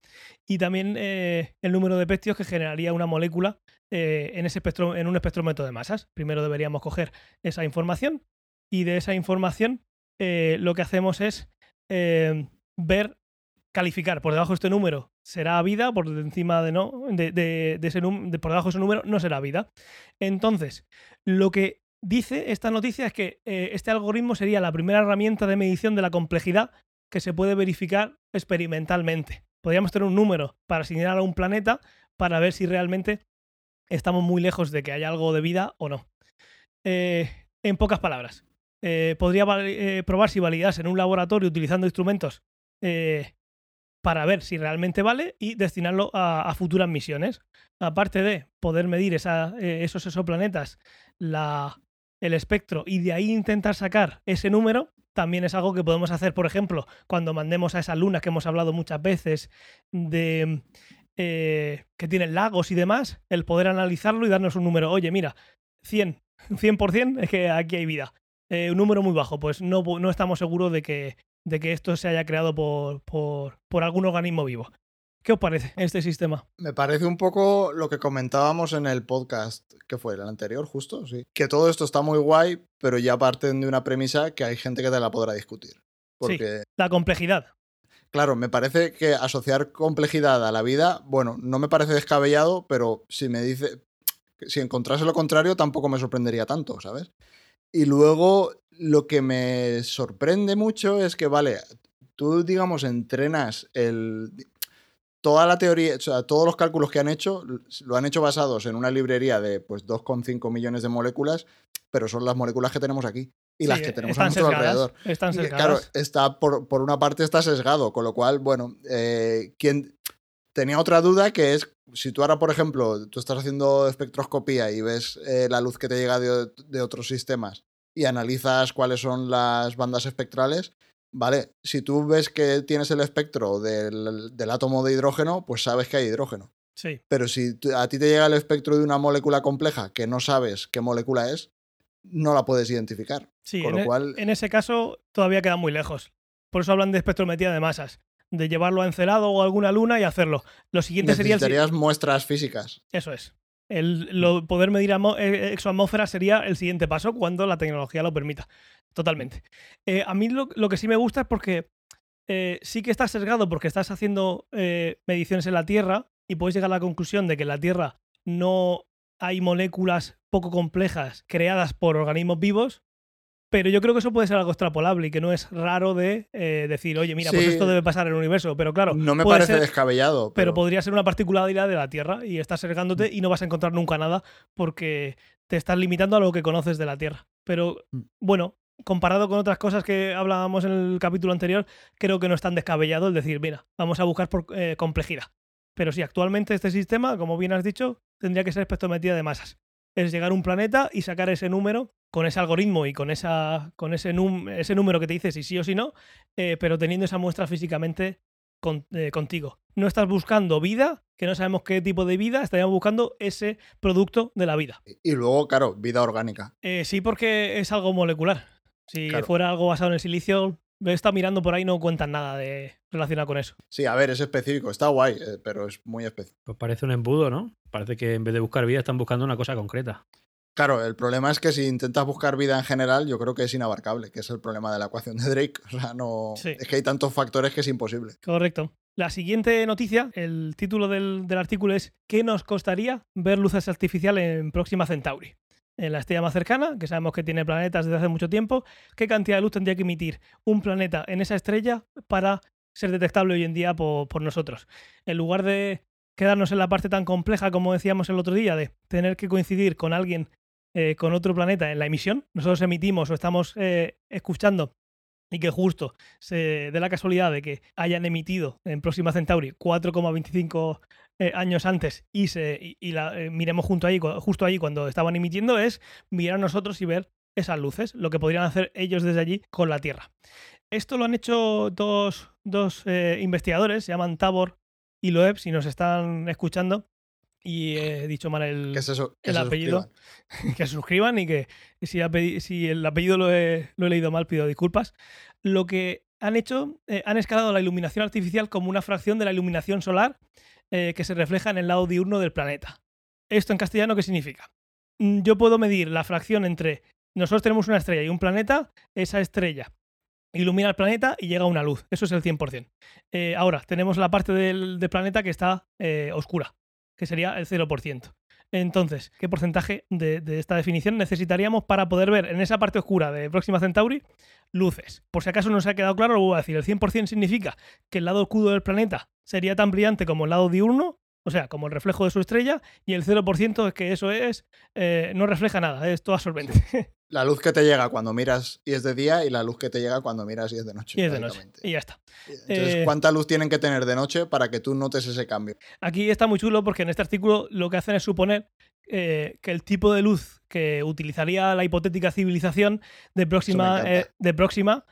Y también el número de pestios que generaría una molécula eh, en, ese espectro, en un espectrómetro de masas. Primero deberíamos coger esa información y de esa información eh, lo que hacemos es eh, ver, calificar por debajo de este número será vida, por encima de no, de, ese por debajo de ese número no será vida. Entonces, lo que dice esta noticia es que este algoritmo sería la primera herramienta de medición de la complejidad que se puede verificar experimentalmente. Podríamos tener un número para asignar a un planeta para ver si realmente estamos muy lejos de que haya algo de vida o no. Eh, en pocas palabras, eh, podría eh, probar si validase en un laboratorio utilizando instrumentos para ver si realmente vale y destinarlo a, futuras misiones. Aparte de poder medir esos exoplanetas, la, el espectro y de ahí intentar sacar ese número, también es algo que podemos hacer, por ejemplo, cuando mandemos a esas lunas que hemos hablado muchas veces de eh, que tienen lagos y demás, el poder analizarlo y darnos un número. Oye, mira, 100, 100% es que aquí hay vida. Eh, un número muy bajo, pues no, no estamos seguros de que, de que esto se haya creado por, por, por algún organismo vivo. ¿Qué os parece este sistema? Me parece un poco lo que comentábamos en el podcast, que fue el anterior, justo, sí. Que todo esto está muy guay, pero ya parten de una premisa que hay gente que te la podrá discutir. Porque... Sí, la complejidad. Claro, me parece que asociar complejidad a la vida, bueno, no me parece descabellado, pero si me dice, si encontrase lo contrario, tampoco me sorprendería tanto, ¿sabes? Y luego lo que me sorprende mucho es que, vale, tú, digamos, entrenas el... Toda la teoría, o sea, todos los cálculos que han hecho, lo han hecho basados en una librería de pues 2,5 millones de moléculas, pero son las moléculas que tenemos aquí y las que tenemos a nuestro alrededor. Están Claro, está por, por, una parte está sesgado, con lo cual, bueno, eh, quien tenía otra duda que es si tú ahora, por ejemplo, tú estás haciendo espectroscopía y ves eh, la luz que te llega de, de, otros sistemas y analizas cuáles son las bandas espectrales, ¿vale? Si tú ves que tienes el espectro del, del átomo de hidrógeno, pues sabes que hay hidrógeno. Sí. Pero si a ti te llega el espectro de una molécula compleja que no sabes qué molécula es, no la puedes identificar. Sí, con en, lo e, cual... en ese caso todavía queda muy lejos. Por eso hablan de espectrometría de masas, de llevarlo a Encelado o a alguna luna y hacerlo. Lo siguiente sería... Necesitarías muestras físicas. Eso es. El, poder medir eh, exoatmósfera sería el siguiente paso cuando la tecnología lo permita. Totalmente. Eh, a mí lo, que sí me gusta es porque eh, sí que estás sesgado porque estás haciendo mediciones en la Tierra y puedes llegar a la conclusión de que en la Tierra no hay moléculas poco complejas creadas por organismos vivos, pero yo creo que eso puede ser algo extrapolable y que no es raro de eh, decir, oye, mira, pues esto debe pasar en el universo. Pero claro. No me parece descabellado. Pero... podría ser una particularidad de la Tierra y estás sesgándote mm. y no vas a encontrar nunca nada porque te estás limitando a lo que conoces de la Tierra. Pero mm. bueno, comparado con otras cosas que hablábamos en el capítulo anterior, creo que no es tan descabellado el decir, mira, vamos a buscar por eh, complejidad. Pero sí, actualmente este sistema, como bien has dicho, tendría que ser espectrometría de masas es llegar a un planeta y sacar ese número con ese algoritmo y con, esa, con ese, ese número que te dice si sí o si no, eh, pero teniendo esa muestra físicamente eh, contigo. No estás buscando vida, que no sabemos qué tipo de vida, estaríamos buscando ese producto de la vida. Y luego, claro, vida orgánica. Eh, sí, porque es algo molecular. Si fuera algo basado en el silicio, he estado mirando por ahí, no cuentan nada de relacionado con eso. Sí, a ver, es específico, está guay, eh, pero es muy específico. Pues parece un embudo, ¿no? Parece que en vez de buscar vida están buscando una cosa concreta. Claro, el problema es que si intentas buscar vida en general, yo creo que es inabarcable, que es el problema de la ecuación de Drake. O sea, no. Es que hay tantos factores que es imposible. Correcto. La siguiente noticia, el título del, del artículo es ¿Qué nos costaría ver luces artificiales en Próxima Centauri? En la estrella más cercana, que sabemos que tiene planetas desde hace mucho tiempo, ¿qué cantidad de luz tendría que emitir un planeta en esa estrella para ser detectable hoy en día por, nosotros? En lugar de quedarnos en la parte tan compleja como decíamos el otro día, de tener que coincidir con alguien, eh, con otro planeta en la emisión, nosotros emitimos o estamos eh, escuchando y que justo se dé la casualidad de que hayan emitido en Próxima Centauri 4,25 eh, años antes y, se, y, y la eh, miremos junto ahí, justo ahí cuando estaban emitiendo, es mirar a nosotros y ver esas luces, lo que podrían hacer ellos desde allí con la Tierra. Esto lo han hecho dos, dos, eh, investigadores, se llaman Tabor y Loeb, si nos están escuchando. Y he dicho mal el, apellido. suscriban. que se suscriban y que si, el apellido lo he, lo he leído mal, pido disculpas. Lo que han hecho, eh, han escalado la iluminación artificial como una fracción de la iluminación solar eh, que se refleja en el lado diurno del planeta. ¿Esto en castellano qué significa? Mm, Yo puedo medir la fracción entre nosotros tenemos una estrella y un planeta, esa estrella ilumina el planeta y llega una luz. Eso es el 100%. Eh, ahora, tenemos la parte del, planeta que está eh, oscura, que sería el 0%. Entonces, ¿qué porcentaje de, esta definición necesitaríamos para poder ver en esa parte oscura de Próxima Centauri luces? Por si acaso no se ha quedado claro, lo voy a decir. El 100% significa que el lado oscuro del planeta sería tan brillante como el lado diurno, o sea, como el reflejo de su estrella, y el 0% es que eso es, eh, no refleja nada, es todo absorbente. La luz que te llega cuando miras y es de día y la luz que te llega cuando miras y es de noche. y es de noche. Y ya está. Entonces, Eh, ¿cuánta luz tienen que tener de noche para que tú notes ese cambio? Aquí está muy chulo porque en este artículo lo que hacen es suponer eh, que el tipo de luz que utilizaría la hipotética civilización de próxima, de próxima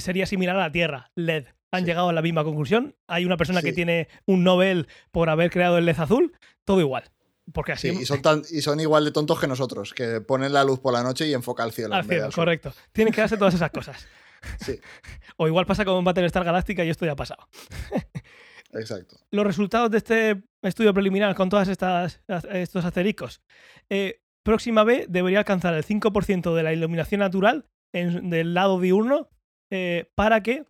sería similar a la Tierra, LED. Han Sí. llegado a la misma conclusión. Hay una persona que tiene un Nobel por haber creado el LED azul, todo igual. Porque así Sí, y son, tan, y son igual de tontos que nosotros, que ponen la luz por la noche y enfoca al cielo. al cielo, al correcto. Tienen que darse todas esas cosas. Sí, O igual pasa con Battlestar Galáctica y esto ya ha pasado. exacto. los resultados de este estudio preliminar con todos estos asteriscos. Eh, próxima B debería alcanzar el 5% de la iluminación natural en- del lado diurno eh, para que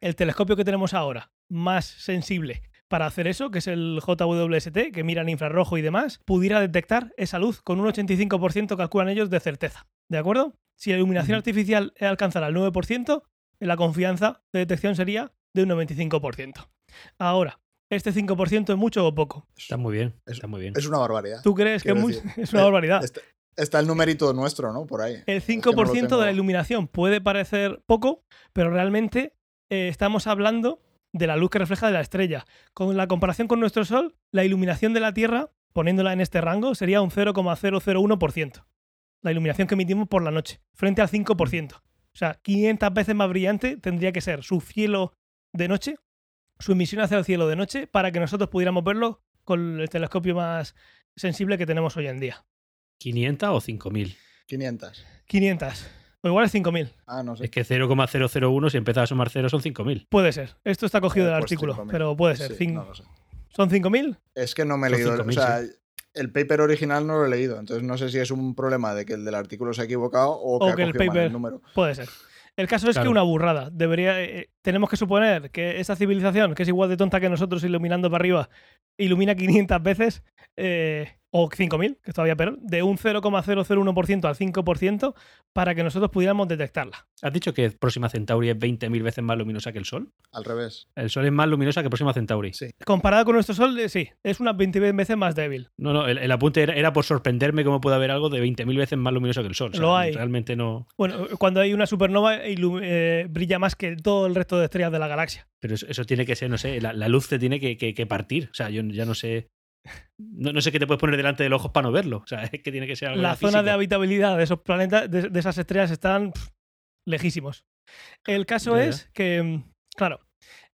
el telescopio que tenemos ahora, más sensible para hacer eso, que es el JWST, que mira en infrarrojo y demás, pudiera detectar esa luz con un 85% calculan ellos de certeza. ¿De acuerdo? Si la iluminación artificial alcanzara el 9%, la confianza de detección sería de un 95%. Ahora, ¿este 5% es mucho o poco? Está muy bien. Es- Está muy bien. Es una barbaridad. ¿Tú crees que es, Quiero muy- decir, es una barbaridad? Está, está el numerito nuestro, ¿no? Por ahí. El Es que 5% no lo de la iluminación puede parecer poco, pero realmente eh, estamos hablando de la luz que refleja de la estrella. Con la comparación con nuestro Sol, la iluminación de la Tierra, poniéndola en este rango, sería un 0,001%. La iluminación que emitimos por la noche, frente al 5%. O sea, 500 veces más brillante tendría que ser su cielo de noche, su emisión hacia el cielo de noche, para que nosotros pudiéramos verlo con el telescopio más sensible que tenemos hoy en día. ¿500 o 5000? 500. 500. O igual es 5000. Ah, no sé. Es que 0,001, si empieza a sumar 0, son 5000. Puede ser. Esto está cogido Eh, del pues artículo, 5.000. pero puede ser. Sí, Cin- no lo sé. ¿Son 5.000? Es que no me he Son leído. 5.000, o sea, el paper original no lo he leído. Entonces no sé si es un problema de que el del artículo se ha equivocado o que, O ha que el mal paper- el número. Puede ser. El caso es que una burrada. Debería, eh, tenemos que suponer que esa civilización, que es igual de tonta que nosotros iluminando para arriba, ilumina 500 veces, eh, o 5.000, que es todavía peor, de un 0,001% al 5% para que nosotros pudiéramos detectarla. ¿Has dicho que Próxima Centauri es 20.000 veces más luminosa que el Sol? Al revés. El Sol es más luminosa que Próxima Centauri. Sí. Comparada con nuestro Sol, eh, sí, es unas 20 veces más débil. No, no, el, el apunte era, era por sorprenderme cómo puede haber algo de 20.000 veces más luminoso que el Sol. O sea, Lo hay. Realmente no. Bueno, cuando hay una supernova, eh, brilla más que todo el resto de estrellas de la galaxia. Pero eso, eso tiene que ser, no sé, la, la luz te tiene que, que- que partir. O sea, yo ya no sé. No, no sé qué te puedes poner delante de los ojos para no verlo. O sea, es que tiene que ser algo la zona de habitabilidad de esos planetas, de, de esas estrellas, están pf, lejísimos. El caso es que, mm, claro,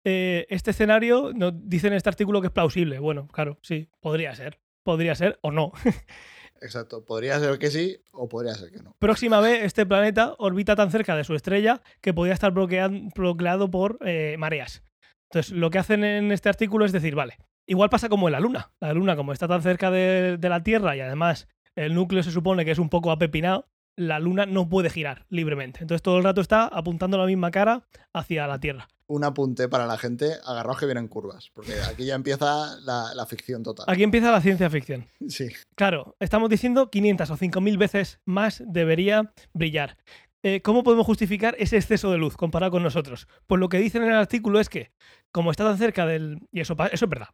eh, este escenario nos dice en este artículo que es plausible. Bueno, claro, sí, podría ser. Podría ser o no. Exacto. Podría ser que sí o podría ser que no. Próxima vez, este planeta orbita tan cerca de su estrella que podría estar bloqueado por eh, mareas. Entonces, lo que hacen en este artículo es decir, vale, igual pasa como en la Luna. La Luna, como está tan cerca de, de la Tierra y además el núcleo se supone que es un poco apepinado, la Luna no puede girar libremente. Entonces, todo el rato está apuntando la misma cara hacia la Tierra. Un apunte para la gente, agarraos que vienen curvas, porque aquí ya empieza la, la ficción total. Aquí empieza la ciencia ficción. Sí. Claro, estamos diciendo 500 o 5000 veces más debería brillar. Eh, ¿Cómo podemos justificar ese exceso de luz comparado con nosotros? Pues lo que dicen en el artículo es que, como está tan cerca del. Y eso, eso es verdad.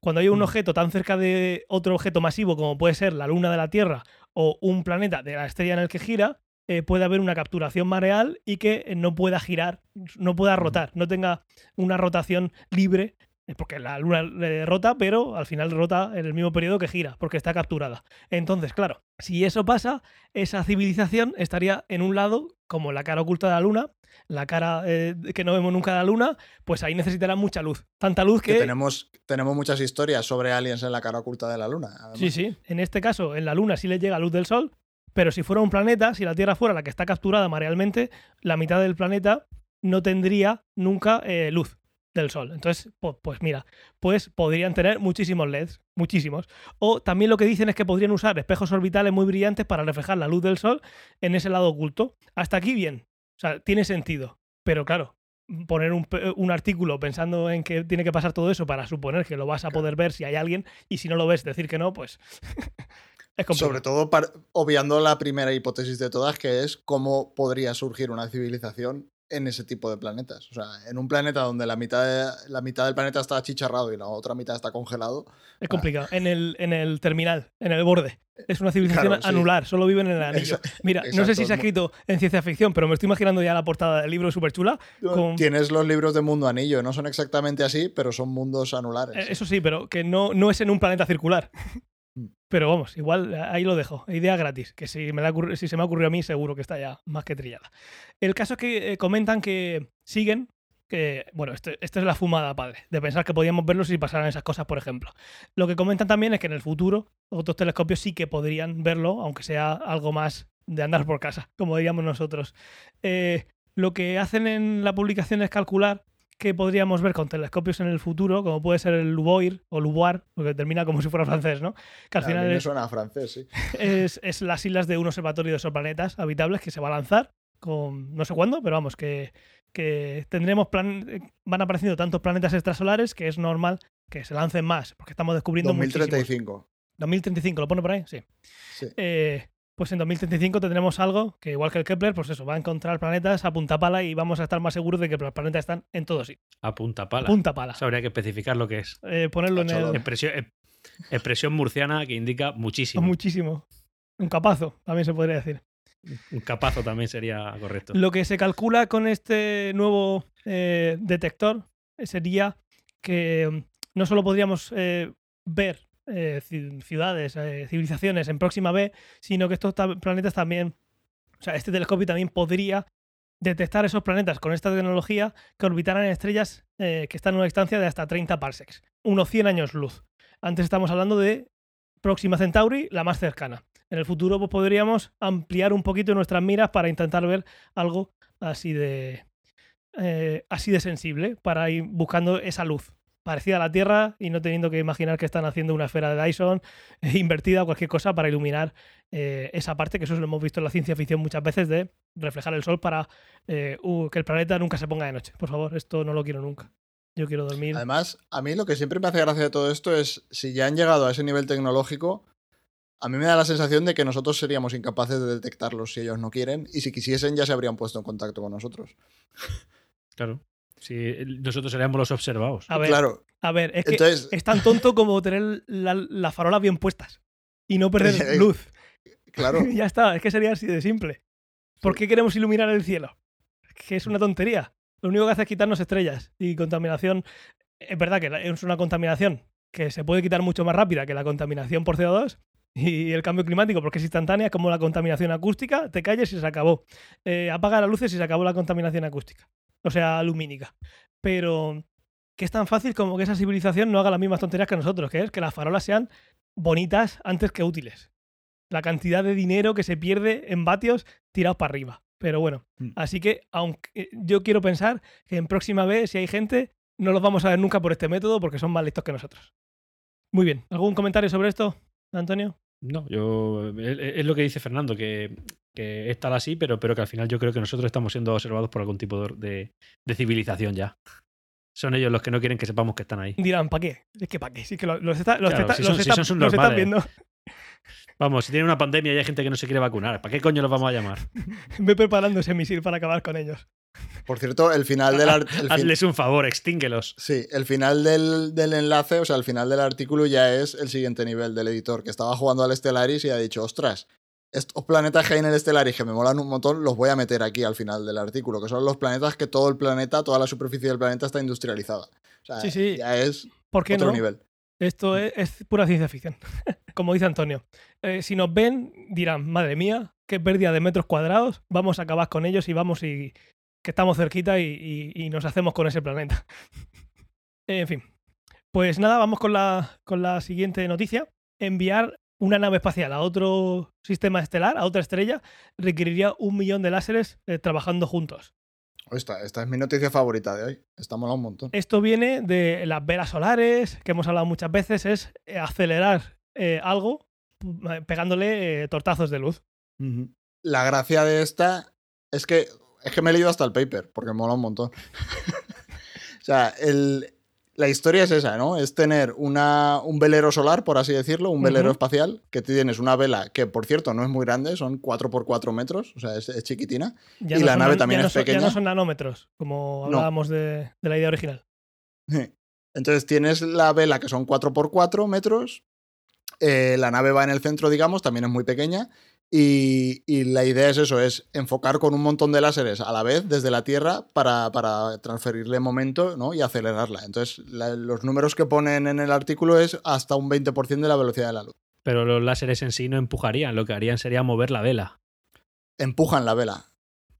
Cuando hay un Mm. objeto tan cerca de otro objeto masivo, como puede ser la luna de la Tierra o un planeta de la estrella en el que gira, eh, puede haber una capturación mareal y que eh, no pueda girar, no pueda rotar, no tenga una rotación libre, eh, porque la luna eh, rota, pero al final rota en el mismo periodo que gira, porque está capturada. Entonces, claro, si eso pasa, esa civilización estaría en un lado, como la cara oculta de la luna, la cara eh, que no vemos nunca de la luna, pues ahí necesitará mucha luz. Tanta luz Que que... tenemos, tenemos muchas historias sobre aliens en la cara oculta de la luna. además. Sí, sí. En este caso, en la Luna sí le llega luz del Sol, pero si fuera un planeta, si la Tierra fuera la que está capturada marealmente, la mitad del planeta no tendría nunca eh, luz del Sol. Entonces, pues mira, pues podrían tener muchísimos LEDs, muchísimos. O también lo que dicen es que podrían usar espejos orbitales muy brillantes para reflejar la luz del Sol en ese lado oculto. Hasta aquí bien. O sea, tiene sentido. Pero claro, poner un, pe- un artículo pensando en que tiene que pasar todo eso para suponer que lo vas a poder ver si hay alguien y si no lo ves decir que no, pues es complicado. Sobre todo obviando la primera hipótesis de todas, que es cómo podría surgir una civilización en ese tipo de planetas. O sea, en un planeta donde la mitad, de- la mitad del planeta está achicharrado y la otra mitad está congelado. Es complicado. En el, en el terminal, en el borde. Es una civilización Claro, sí. anular, solo viven en el anillo. Mira, no sé si se ha escrito en ciencia ficción, pero me estoy imaginando ya la portada del libro súper chula. Con- Tienes los libros de Mundo Anillo, no son exactamente así, pero son mundos anulares. Eh, Eso sí, pero que no, no es en un planeta circular. Mm. Pero vamos, igual ahí lo dejo. Idea gratis, que si, me se me ha ocurrido a mí, seguro que está ya más que trillada. El caso es que eh, comentan que siguen, que, bueno, este- esta es la fumada, padre, de pensar que podíamos verlos si pasaran esas cosas, por ejemplo. Lo que comentan también es que en el futuro otros telescopios sí que podrían verlo, aunque sea algo más de andar por casa, como diríamos nosotros. Eh, lo que hacen en la publicación es calcular que podríamos ver con telescopios en el futuro, como puede ser el Luboir o Luboir, porque termina como si fuera francés, ¿no? Que al final es, suena a francés, sí. es, es las islas de un observatorio de exoplanetas habitables que se va a lanzar con no sé cuándo, pero vamos, que, que tendremos plan, van apareciendo tantos planetas extrasolares que es normal que se lancen más, porque estamos descubriendo muchísimos. 2035. 2035, ¿lo pone por ahí? Sí. Sí. Eh, pues en 2035 tendremos algo que, igual que el Kepler, pues eso, va a encontrar planetas a punta pala y vamos a estar más seguros de que los planetas están en todos sitios. A punta pala. Punta pala. Eso habría que especificar lo que es. Eh, ponerlo en el. Expresión, eh, expresión murciana que indica muchísimo. Muchísimo. Un capazo, también se podría decir. Un capazo también sería correcto. Lo que se calcula con este nuevo eh, detector sería que mm, no solo podríamos ver eh, ci- ciudades, eh, civilizaciones en próxima B, sino que estos ta- planetas también, o sea, este telescopio también podría detectar esos planetas con esta tecnología que orbitaran estrellas eh, que están a una distancia de hasta 30 parsecs, unos 100 años luz. Antes estamos hablando de Próxima Centauri, la más cercana. En el futuro pues, podríamos ampliar un poquito nuestras miras para intentar ver algo así de así de sensible para ir buscando esa luz parecida a la Tierra y no teniendo que imaginar que están haciendo una esfera de Dyson eh, invertida o cualquier cosa para iluminar eh, esa parte, que eso lo hemos visto en la ciencia ficción muchas veces, de reflejar el sol para eh, uh, que el planeta nunca se ponga de noche. Por favor, esto no lo quiero nunca. Yo quiero dormir. Además, a mí lo que siempre me hace gracia de todo esto es si ya han llegado a ese nivel tecnológico, a mí me da la sensación de que nosotros seríamos incapaces de detectarlos si ellos no quieren y si quisiesen ya se habrían puesto en contacto con nosotros. Claro. Si nosotros seríamos los observados. A ver, claro, a ver, es que entonces, es tan tonto como tener la- las farolas bien puestas y no perder luz. claro, ya está, es que sería así de simple. ¿Por qué queremos iluminar el cielo? Que es una tontería. Lo único que hace es quitarnos estrellas y contaminación. Es verdad que es una contaminación que se puede quitar mucho más rápida que la contaminación por CO2 y el cambio climático, porque es instantánea, como la contaminación acústica, te calles y se acabó. Eh, apaga las luces y se acabó la contaminación acústica, o sea, lumínica. Pero que es tan fácil como que esa civilización no haga las mismas tonterías que nosotros, que es que las farolas sean bonitas antes que útiles la cantidad de dinero que se pierde en vatios tirados para arriba. Pero bueno, Mm. así que aunque yo quiero pensar que en próxima vez, si hay gente, no los vamos a ver nunca por este método porque son más listos que nosotros. Muy bien. ¿Algún comentario sobre esto, Antonio? No, yo. Es, es lo que dice Fernando, que, que es tal así, pero, pero que al final yo creo que nosotros estamos siendo observados por algún tipo de, de- civilización ya. Son ellos los que no quieren que sepamos que están ahí. Dirán, ¿para qué? Es que ¿para qué? Sí que lo- los, está- los, Claro, está- si los son- si está- son los están viendo. Vamos, si tienen una pandemia y hay gente que no se quiere vacunar, ¿para qué coño los vamos a llamar? Ve preparando ese misil para acabar con ellos. por cierto, el final del, ar- el fin- Hazles un favor, extínguelos. Sí, el final del, del enlace, o sea, el final del artículo ya es el siguiente nivel del editor, que estaba jugando al Stellaris y ha dicho, ostras, estos planetas que hay en el Stellaris que me molan un montón, los voy a meter aquí al final del artículo, que son los planetas que todo el planeta, toda la superficie del planeta está industrializada. O sea, Sí, sí. ya es ¿Por qué otro no? nivel. Esto es, es pura ciencia ficción, como dice Antonio. Eh, si nos ven, dirán, madre mía, qué pérdida de metros cuadrados, vamos a acabar con ellos y vamos y que estamos cerquita y, y- y nos hacemos con ese planeta. en fin, pues nada, vamos con la, con la siguiente noticia. Enviar una nave espacial a otro sistema estelar, a otra estrella, requeriría un millón de láseres eh, trabajando juntos. Esta, esta es mi noticia favorita de hoy. Está mola un montón. Esto viene de las velas solares, que hemos hablado muchas veces, es eh, acelerar eh, algo pegándole eh, tortazos de luz. La gracia de esta es que es que me he leído hasta el paper, porque mola un montón. o sea, el- la historia es esa, ¿no? Es tener una, un velero solar, por así decirlo, un velero espacial, que tienes una vela que, por cierto, no es muy grande, son 4 por 4 metros, o sea, es, es chiquitina. Ya Y no la son nave también no es son- Ya pequeña. no son nanómetros, como No. hablábamos de, de la idea original. Entonces tienes la vela que son 4 por 4 metros, eh, la nave va en el centro, digamos, también es muy pequeña, y, y la idea es eso, es enfocar con un montón de láseres a la vez desde la Tierra para, para transferirle momento ¿no? y acelerarla. Entonces la- los números que ponen en el artículo es hasta un 20% de la velocidad de la luz. Pero los láseres en sí no empujarían, lo que harían sería mover la vela. Empujan la vela.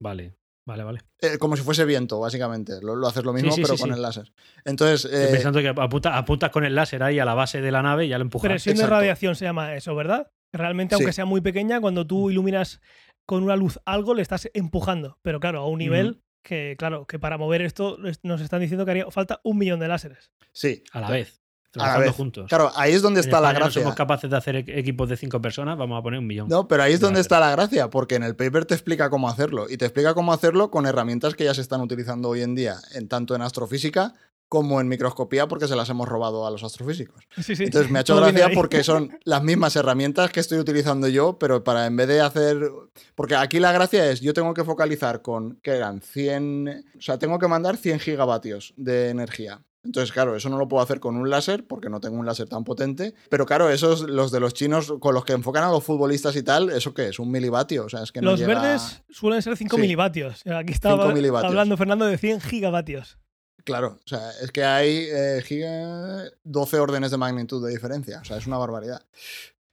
Vale, vale, vale. Eh, como si fuese viento, básicamente. Lo, lo haces lo mismo, sí, pero sí, con sí. el láser. Entonces, Estoy eh, pensando que apunta- apuntas con el láser ahí a la base de la nave y ya lo empujas. Presión de exacto. radiación se llama eso, ¿verdad? Realmente, Sí. aunque sea muy pequeña, cuando tú iluminas con una luz algo, le estás empujando. Pero claro, a un nivel que, claro, que para mover esto nos están diciendo que haría falta un millón de láseres. sí. A la vez. A la Trabajando vez. juntos. Claro, ahí es donde En está la España no gracia. somos capaces de hacer e- equipos de cinco personas, vamos a poner un millón. No, pero ahí es donde está la gracia, porque en el paper te explica cómo hacerlo. Y te explica cómo hacerlo con herramientas que ya se están utilizando hoy en día, en tanto en astrofísica como en microscopía, porque se las hemos robado a los astrofísicos. Sí, sí. Entonces me ha hecho gracia porque son las mismas herramientas que estoy utilizando yo, pero para en vez de hacer... Porque aquí la gracia es, yo tengo que focalizar con, que eran 100... O sea, tengo que mandar 100 gigavatios de energía. Entonces, claro, eso no lo puedo hacer con un láser, porque no tengo un láser tan potente. Pero claro, esos, los de los chinos, con los que enfocan a los futbolistas y tal, ¿eso qué es? Un milivatio. O sea, es que no Los llega- verdes suelen ser 5 Sí. milivatios. Aquí estaba 5 milivatios. hablando Fernando de 100 gigavatios. Claro, o sea, es que hay eh, giga- 12 órdenes de magnitud de diferencia, o sea, es una barbaridad.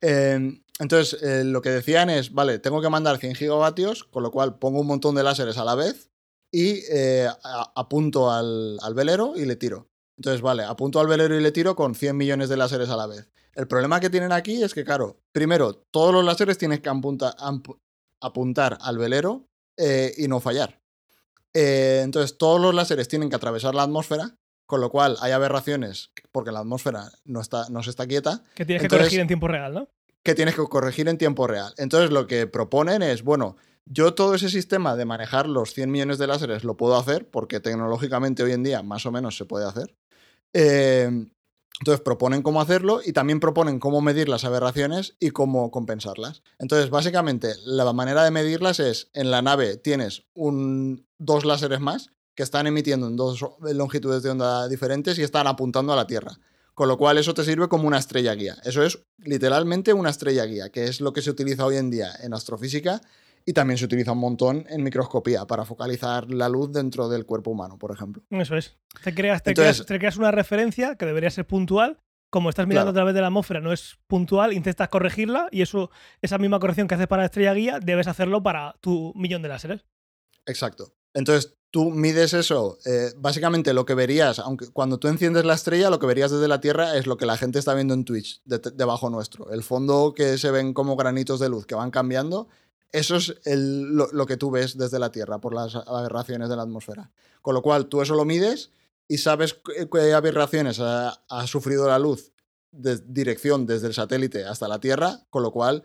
Eh, entonces, eh, lo que decían es, vale, tengo que mandar 100 gigavatios, con lo cual pongo un montón de láseres a la vez y eh, apunto al, velero y le tiro. Entonces, vale, apunto al velero y le tiro con 100 millones de láseres a la vez. El problema que tienen aquí es que, claro, primero, todos los láseres tienes que apuntar al velero eh, y no fallar. Eh, entonces, todos los láseres tienen que atravesar la atmósfera, con lo cual hay aberraciones, porque la atmósfera no, está, no se está quieta, Que tienes que corregir en tiempo real, ¿no? que tienes que corregir en tiempo real. Entonces, lo que proponen es, bueno, yo todo ese sistema de manejar los 100 millones de láseres lo puedo hacer, porque tecnológicamente hoy en día más o menos se puede hacer. Eh, entonces proponen cómo hacerlo y también proponen cómo medir las aberraciones y cómo compensarlas. Entonces, básicamente, la manera de medirlas es, en la nave tienes un, dos láseres más que están emitiendo en dos longitudes de onda diferentes y están apuntando a la Tierra. Con lo cual eso te sirve como una estrella guía. Eso es literalmente una estrella guía, que es lo que se utiliza hoy en día en astrofísica y también se utiliza un montón en microscopía para focalizar la luz dentro del cuerpo humano, por ejemplo. Eso es. Te creas, te, Entonces- creas, te creas una referencia que debería ser puntual. Como estás mirando Claro. a través de la atmósfera, no es puntual, intentas corregirla y eso, esa misma corrección que haces para la estrella guía, debes hacerlo para tu millón de láseres. Exacto. Entonces tú mides eso, eh, básicamente lo que verías, aunque cuando tú enciendes la estrella, lo que verías desde la Tierra es lo que la gente está viendo en Twitch, de- debajo nuestro. El fondo que se ven como granitos de luz que van cambiando, eso es lo, que tú ves desde la Tierra por las aberraciones de la atmósfera. Con lo cual tú eso lo mides y sabes qué, qué aberraciones ha, ha sufrido la luz de dirección desde el satélite hasta la Tierra, con lo cual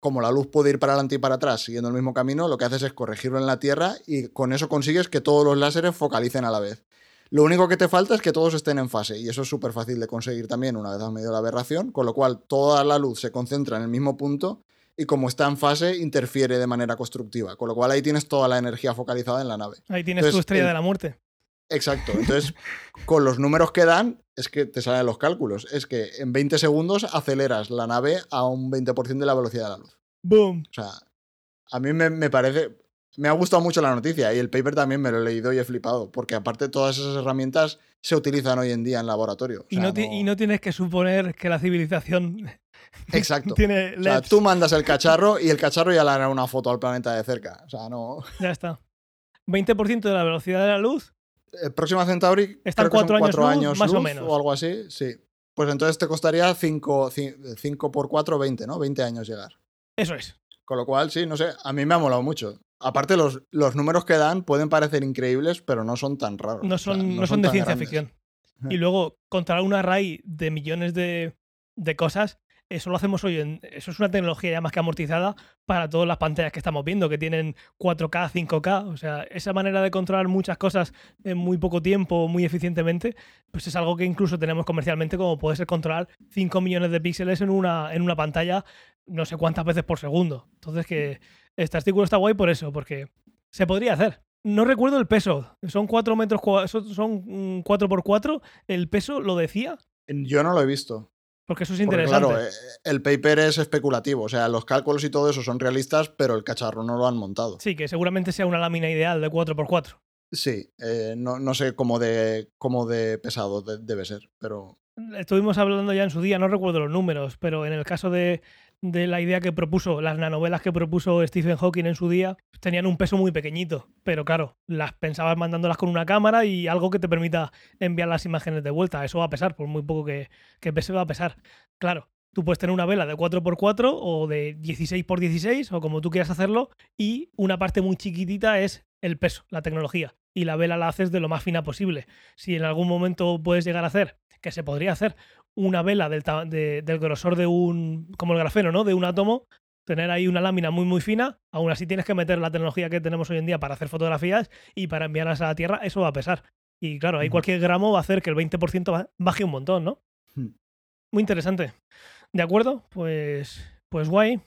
como la luz puede ir para adelante y para atrás siguiendo el mismo camino, lo que haces es corregirlo en la Tierra y con eso consigues que todos los láseres focalicen a la vez. Lo único que te falta es que todos estén en fase y eso es súper fácil de conseguir también una vez has medido la aberración, con lo cual toda la luz se concentra en el mismo punto y como está en fase interfiere de manera constructiva, con lo cual ahí tienes toda la energía focalizada en la nave. Ahí tienes tu estrella el- de la muerte. Exacto. Entonces, con los números que dan, es que te salen los cálculos. Es que en 20 segundos aceleras la nave a un 20% de la velocidad de la luz. Boom. O sea, a mí me, me parece. Me ha gustado mucho la noticia y el paper también me lo he leído y he flipado, porque aparte todas esas herramientas se utilizan hoy en día en laboratorio. O Y no, y no tienes que suponer que la civilización Exacto. tiene O sea, tú mandas el cacharro y el cacharro ya le hará una foto al planeta de cerca. O sea, no. Ya está. 20% de la velocidad de la luz. Eh, Próxima Centauri. Están cuatro años luz, más o menos. O algo así, sí. Pues entonces te costaría 5 por 4, 20, ¿no? 20 años llegar. Eso es. Con lo cual, sí, no sé, a mí me ha molado mucho. Aparte, los, los números que dan pueden parecer increíbles, pero no son tan raros. No O sea, son, no son de ciencia grandes. ficción. Y luego, controlar un array de millones de, de cosas, eso lo hacemos hoy en. Eso es una tecnología ya más que amortizada para todas las pantallas que estamos viendo, que tienen 4K, 5K. O sea, esa manera de controlar muchas cosas en muy poco tiempo, muy eficientemente, pues es algo que incluso tenemos comercialmente, como puede ser controlar 5 millones de píxeles en una, en una pantalla no sé cuántas veces por segundo. Entonces, que este artículo está guay por eso, porque se podría hacer. No recuerdo el peso. Son 4 metros, son, son 4 por 4 El peso lo decía, Yo no lo he visto. Porque eso es Porque, interesante. claro, eh, el paper es especulativo. O sea, los cálculos y todo eso son realistas, pero el cacharro no lo han montado. Sí, que seguramente sea una lámina ideal de 4 por 4 Sí, eh, no, no sé cómo de, cómo de pesado de- debe ser, pero Estuvimos hablando ya en su día, no recuerdo los números, pero en el caso de, de la idea que propuso, las nanovelas que propuso Stephen Hawking en su día, tenían un peso muy pequeñito. Pero claro, las pensabas mandándolas con una cámara y algo que te permita enviar las imágenes de vuelta. Eso va a pesar, por muy poco que, que pese, va a pesar. Claro, tú puedes tener una vela de 4x4 o de 16x16 o como tú quieras hacerlo y una parte muy chiquitita es el peso, la tecnología. Y la vela la haces de lo más fina posible. Si en algún momento puedes llegar a hacer, que se podría hacer, una vela del, de- del grosor de un, como el grafeno, ¿no? De un átomo, tener ahí una lámina muy, muy fina, aún así tienes que meter la tecnología que tenemos hoy en día para hacer fotografías y para enviarlas a la Tierra, eso va a pesar. Y claro, ahí Ujú. cualquier gramo va a hacer que el 20% ba- baje un montón, ¿no? Hmm. Muy interesante. ¿De acuerdo? Pues, pues guay.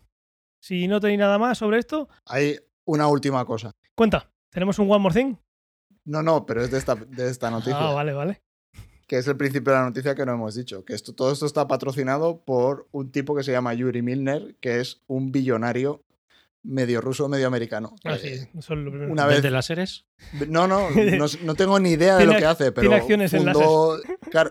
Si no tenéis nada más sobre esto, hay una última cosa. cuenta. ¿Tenemos un One More Thing? No, no, pero es de esta, de esta noticia. Ah, vale, vale. Que es el principio de la noticia que no hemos dicho, que esto, todo esto está patrocinado por un tipo que se llama Yuri Milner, que es un billonario medio ruso, medio americano. Ah, Eh, sí, lo primero. una vez- ¿Vende láseres? No, no, no, no tengo ni idea de lo que ac- hace, pero fundó-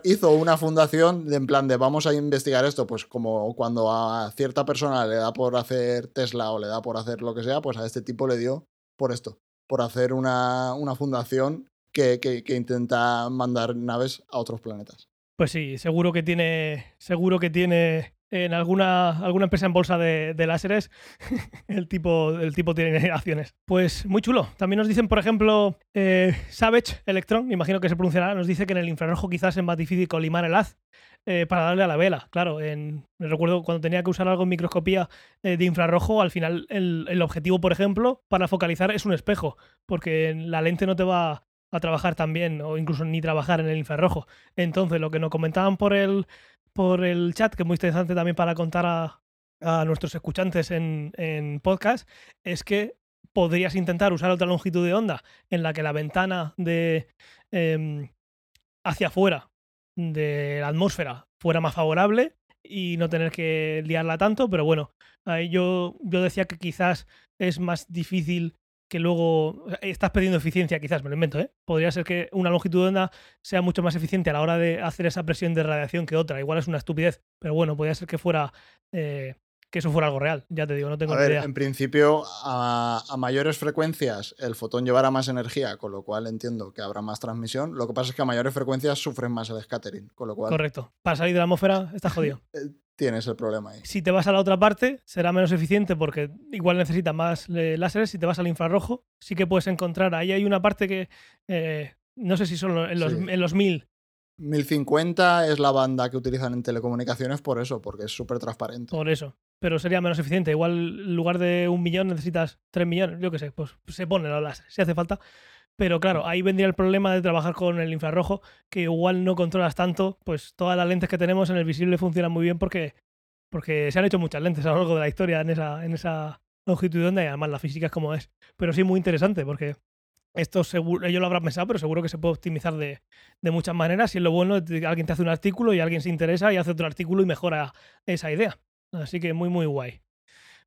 hizo una fundación de, en plan de vamos a investigar esto, pues como cuando a cierta persona le da por hacer Tesla o le da por hacer lo que sea, pues a este tipo le dio por esto, por hacer una, una fundación que, intenta mandar naves a otros planetas. Pues sí, seguro que tiene. Seguro que tiene en alguna, alguna empresa en bolsa de, de láseres. el, tipo, el tipo tiene acciones. Pues muy chulo. También nos dicen, por ejemplo, eh, Savage Electron, me imagino que se pronunciará, nos dice que en el infrarrojo quizás es más difícil colimar el haz. eh, para darle a la vela, claro. En, me recuerdo cuando tenía que usar algo en microscopía eh, de infrarrojo, al final el, el objetivo, por ejemplo, para focalizar es un espejo, porque la lente no te va a trabajar tan bien o incluso ni trabajar en el infrarrojo. Entonces, lo que nos comentaban por el, por el chat, que es muy interesante también para contar a, nuestros escuchantes en, en podcast, es que podrías intentar usar otra longitud de onda en la que la ventana de em, hacia afuera de la atmósfera fuera más favorable y no tener que liarla tanto, pero bueno, yo, yo decía que quizás es más difícil que luego estás perdiendo eficiencia, quizás, me lo invento, ¿eh? Podría ser que una longitud de onda sea mucho más eficiente a la hora de hacer esa presión de radiación que otra. Igual es una estupidez, pero bueno, podría ser que fuera eh, que eso fuera algo real. Ya te digo, no tengo A ver, idea. en principio, a, a mayores frecuencias el fotón llevará más energía, con lo cual entiendo que habrá más transmisión. Lo que pasa es que a mayores frecuencias sufren más el scattering, con lo cual Correcto. Para salir de la atmósfera estás jodido. Tienes el problema ahí. Si te vas a la otra parte, será menos eficiente porque igual necesita más eh, láseres. Si te vas al infrarrojo, sí que puedes encontrar. Ahí hay una parte que eh, no sé si son en los, Sí. en los 1000. 1050 es la banda que utilizan en telecomunicaciones por eso, porque es súper transparente. Por eso. Pero sería menos eficiente. Igual en lugar de un millón necesitas tres millones. Yo qué sé, pues se ponen los láseres si hace falta. Pero claro, ahí vendría el problema de trabajar con el infrarrojo, que igual no controlas tanto, pues todas las lentes que tenemos en el visible funcionan muy bien porque, porque se han hecho muchas lentes a lo largo de la historia en esa, en esa longitud de onda y además la física es como es. Pero sí muy interesante porque esto seguro, ellos lo habrán pensado, pero seguro que se puede optimizar de, de muchas maneras. Y es lo bueno de que alguien te hace un artículo y alguien se interesa y hace otro artículo y mejora esa idea. Así que muy, muy guay.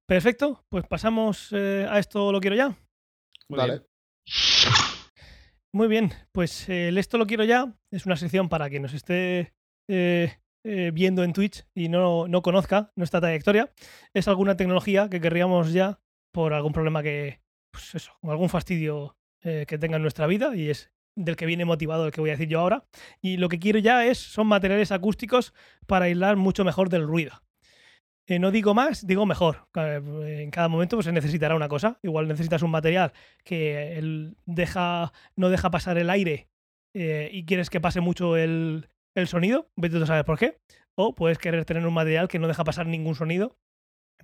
Perfecto, pues pasamos eh, a esto lo quiero ya. Muy Vale. bien. Muy bien, pues eh, el esto lo quiero ya es una sección para quien nos esté eh, eh, viendo en Twitch y no, no conozca nuestra trayectoria. Es alguna tecnología que querríamos ya por algún problema que, pues eso, algún fastidio eh, que tenga en nuestra vida y es del que viene motivado el que voy a decir yo ahora. Y lo que quiero ya es, son materiales acústicos para aislar mucho mejor del ruido. Eh, no digo más, digo mejor. Ca- En cada momento pues, se necesitará una cosa. Igual necesitas un material que deja, no deja pasar el aire eh, y quieres que pase mucho el, el sonido, vete tú a saber por qué. O puedes querer tener un material que no deja pasar ningún sonido,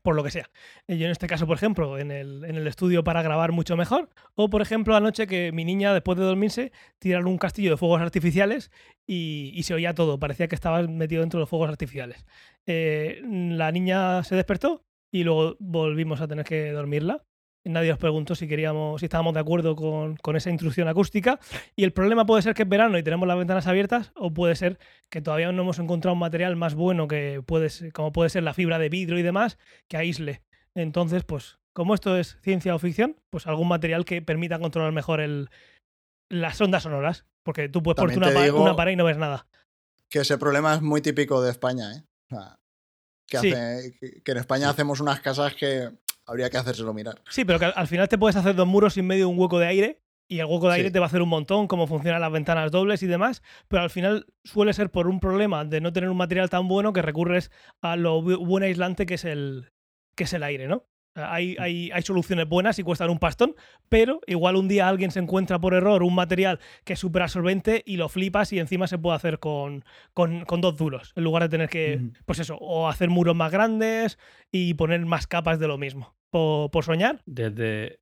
por lo que sea. Yo en este caso, por ejemplo, en el, en el estudio para grabar mucho mejor. O, por ejemplo, anoche que mi niña, después de dormirse, tiraron un castillo de fuegos artificiales y, y se oía todo. Parecía que estaba metido dentro de los fuegos artificiales. Eh, la niña se despertó y luego volvimos a tener que dormirla. Nadie os preguntó si queríamos, si estábamos de acuerdo con, con esa intrusión acústica. Y el problema puede ser que es verano y tenemos las ventanas abiertas, o puede ser que todavía no hemos encontrado un material más bueno que puede ser- como puede ser la fibra de vidrio y demás, que aísle. Entonces, pues, como esto es ciencia o ficción, pues algún material que permita controlar mejor el, las ondas sonoras. Porque tú puedes ponerte También una, pa- pared y no ves nada. Que ese problema es muy típico de España, ¿eh? O sea, hace- que en España hacemos unas casas que habría que hacérselo mirar. Sí, pero que al- al final te puedes hacer dos muros sin medio de un hueco de aire y el hueco de aire Sí. te va a hacer un montón, cómo funcionan las ventanas dobles y demás, pero al final suele ser por un problema de no tener un material tan bueno que recurres a lo bu- buen aislante que es el, que es el aire, ¿no? O sea, Hay, hay, hay soluciones buenas y cuestan un pastón, pero igual un día alguien se encuentra por error un material que es súper absorbente y lo flipas y encima se puede hacer con, con, con dos duros, en lugar de tener que, pues eso, o hacer muros más grandes y poner más capas de lo mismo. Por, por soñar, Desde,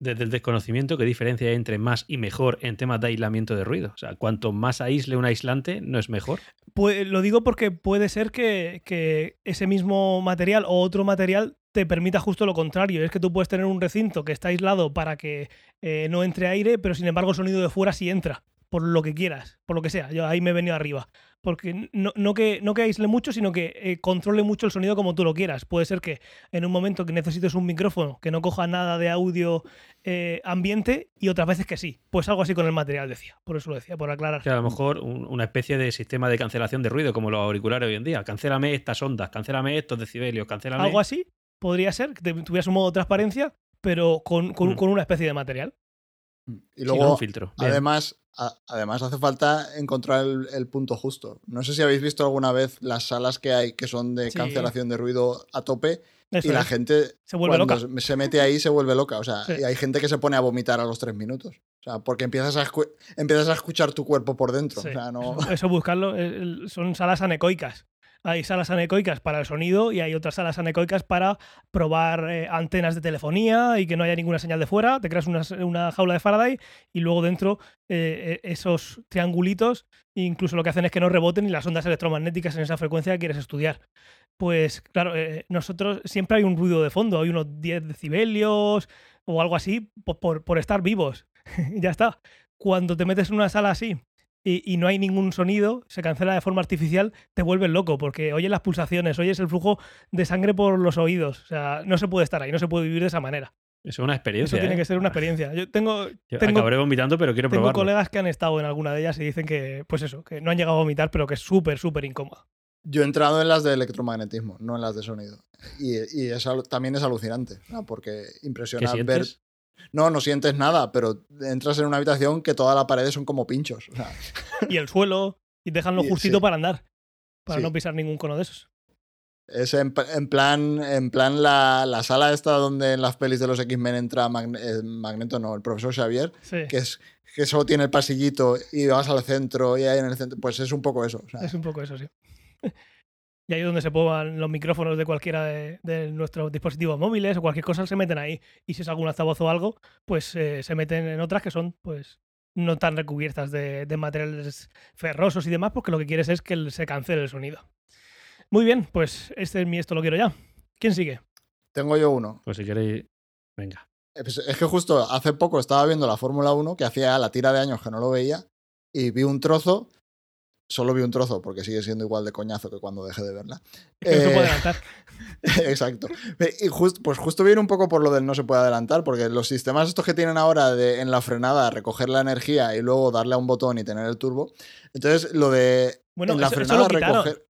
desde el desconocimiento, ¿qué diferencia hay entre más y mejor en temas de aislamiento de ruido? O sea, cuanto más aísle un aislante, ¿no es mejor? Pues lo digo porque puede ser que, que ese mismo material o otro material te permita justo lo contrario. Es que tú puedes tener un recinto que está aislado para que eh, no entre aire, pero sin embargo el sonido de fuera sí entra, por lo que quieras, por lo que sea. Yo ahí me he venido arriba. Porque no, no que, no que aísle mucho, sino que eh, controle mucho el sonido como tú lo quieras. Puede ser que en un momento que necesites un micrófono que no coja nada de audio eh, ambiente y otras veces que sí. Pues algo así con el material, decía. Por eso lo decía, por aclarar. Que a lo mejor un- una especie de sistema de cancelación de ruido, como los auriculares hoy en día. Cancélame estas ondas, cancélame estos decibelios, cancélame. Algo así podría ser, que tuvieras un modo de transparencia, pero con, con- Mm. con una especie de material. Y luego, un filtro. Bien. además, a- además hace falta encontrar el, el punto justo. No sé si habéis visto alguna vez las salas que hay que son de Sí. cancelación de ruido a tope Eso y la gente Se vuelve cuando loca. se mete ahí se vuelve loca. O sea, Sí. y hay gente que se pone a vomitar a los tres minutos. O sea, porque empiezas a, escu- empiezas a escuchar tu cuerpo por dentro. Sí. O sea, no... Eso buscarlo. Son salas anecoicas. Hay salas anecoicas para el sonido y hay otras salas anecoicas para probar eh, antenas de telefonía y que no haya ninguna señal de fuera. Te creas una, una jaula de Faraday y luego dentro eh, eh, esos triangulitos incluso lo que hacen es que no reboten y las ondas electromagnéticas en esa frecuencia que quieres estudiar. Pues claro, nosotros siempre hay un ruido de fondo, hay unos 10 decibelios o algo así por, por- por estar vivos. Ya está. Cuando te metes en una sala así y, y no hay ningún sonido, se cancela de forma artificial, te vuelves loco porque oyes las pulsaciones, oyes el flujo de sangre por los oídos. O sea, no se puede estar ahí, no se puede vivir de esa manera. Eso es una Eso experiencia. tiene ¿eh? que ser una experiencia. Yo tengo, Yo tengo- acabaré vomitando, pero quiero tengo probarlo. colegas que han estado en alguna de ellas y dicen que, pues eso, que no han llegado a vomitar, pero que es súper, súper incómodo. Yo he entrado en las de electromagnetismo, no en las de sonido. Y, y es también es alucinante, ¿no? porque ¿Qué impresiona ver... No, no sientes nada, pero entras en una habitación que todas las paredes son como pinchos. o sea, Y el suelo, y dejanlo Y- justito sí. para andar, para Sí. no pisar ningún cono de esos. es en, plan, en plan la, la sala esta donde en las pelis de los X-Men entra Magne- eh, Magneto, no, el profesor Xavier, Sí, que es que solo tiene el pasillito y vas al centro y ahí en el centro, pues es un poco eso. o sea, es un poco eso, sí. Y ahí donde se pongan los micrófonos de cualquiera de, de nuestros dispositivos móviles o cualquier cosa, se meten ahí. Y si es algún altavoz o algo, pues eh, se meten en otras que son, pues, no tan recubiertas de, de materiales ferrosos y demás, porque lo que quieres es que se cancele el sonido. Muy bien, pues este es mi esto lo quiero ya. ¿Quién sigue? Tengo yo uno. Pues si queréis. Venga. Es es que justo hace poco estaba viendo la Fórmula 1, que hacía la tira de años que no lo veía, y vi un trozo Solo vi un trozo porque sigue siendo igual de coñazo que cuando dejé de verla. Es que no se Eh, puede adelantar. Exacto. Y just- pues justo viene un poco por lo del no se puede adelantar, porque los sistemas estos que tienen ahora de en la frenada recoger la energía y luego darle a un botón y tener el turbo. Entonces, lo de Bueno, en la eso- eso frenada lo quitaron. recoger.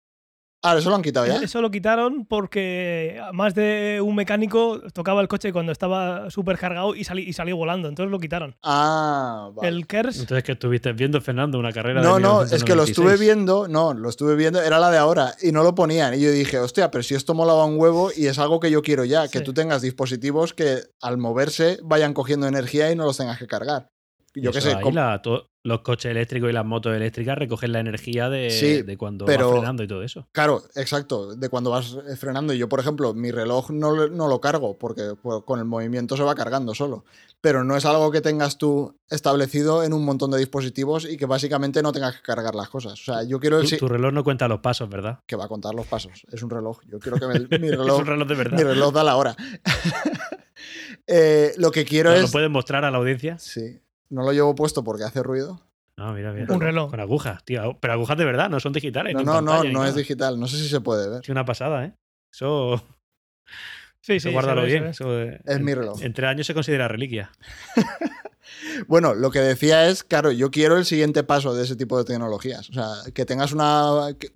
Ah, eso lo han quitado ya. Eso lo quitaron porque más de un mecánico tocaba el coche cuando estaba súper cargado y, salí- y salió volando. Entonces lo quitaron. Ah, vale. El KERS, Entonces, que estuviste viendo, Fernando, una carrera No, de no, es que lo estuve 1996. viendo, no, lo estuve viendo, era la de ahora y no lo ponían. Y yo dije, hostia, pero si esto molaba un huevo y es algo que yo quiero ya, que Sí. tú tengas dispositivos que al moverse vayan cogiendo energía y no los tengas que cargar. Yo qué Eso sé, ahí com- la- to- los coches eléctricos y las motos eléctricas recogen la energía de, Sí, de cuando pero- vas frenando y todo eso. Claro, exacto, de cuando vas eh, frenando. Yo, por ejemplo, mi reloj no, lo- no lo cargo porque pues, con el movimiento se va cargando solo. Pero no es algo que tengas tú establecido en un montón de dispositivos y que básicamente no tengas que cargar las cosas. O sea, yo quiero Tu, tu reloj no cuenta los pasos, ¿verdad? que va a contar los pasos. Es un reloj. Yo quiero que me- mi Es reloj, un reloj de verdad. mi reloj da la hora. Eh, lo que quiero ¿No es. ¿Lo puedes mostrar a la audiencia? Sí. No lo llevo puesto porque hace ruido. No, mira, mira. Un reloj. Con agujas, tío. Pero agujas de verdad, no son digitales. No, ni no, no, no es digital. No sé si se puede ver. Es una pasada, ¿eh? Eso, sí, eso sí, guárdalo bien. eso, Es en- mi reloj. Entre años se considera reliquia. Bueno, lo que decía es, claro, yo quiero el siguiente paso de ese tipo de tecnologías. O sea, que tengas una. Que,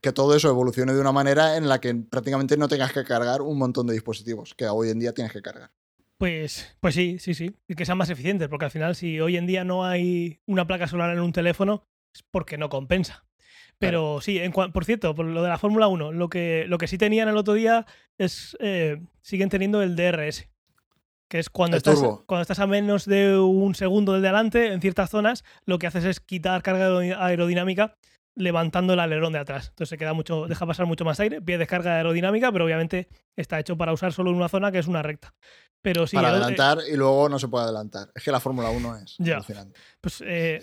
que todo eso evolucione de una manera en la que prácticamente no tengas que cargar un montón de dispositivos que hoy en día tienes que cargar. Pues, pues sí, sí, sí. Y que sean más eficientes, porque al final, si hoy en día no hay una placa solar en un teléfono, es porque no compensa. Pero sí, en por cierto, por lo de la Fórmula 1, lo que, lo que sí tenían el otro día es. eh, siguen teniendo el DRS. Que es cuando El estás, turbo. cuando estás a menos de un segundo del delante, en ciertas zonas, lo que haces es quitar carga aerodi- aerodinámica levantando el alerón de atrás. Entonces se queda mucho, deja pasar mucho más aire, pierdes carga aerodinámica, pero obviamente está hecho para usar solo en una zona que es una recta. Pero sí, para el- adelantar y luego no se puede adelantar. Es que la Fórmula 1 es Ya. alucinante. Pues eh,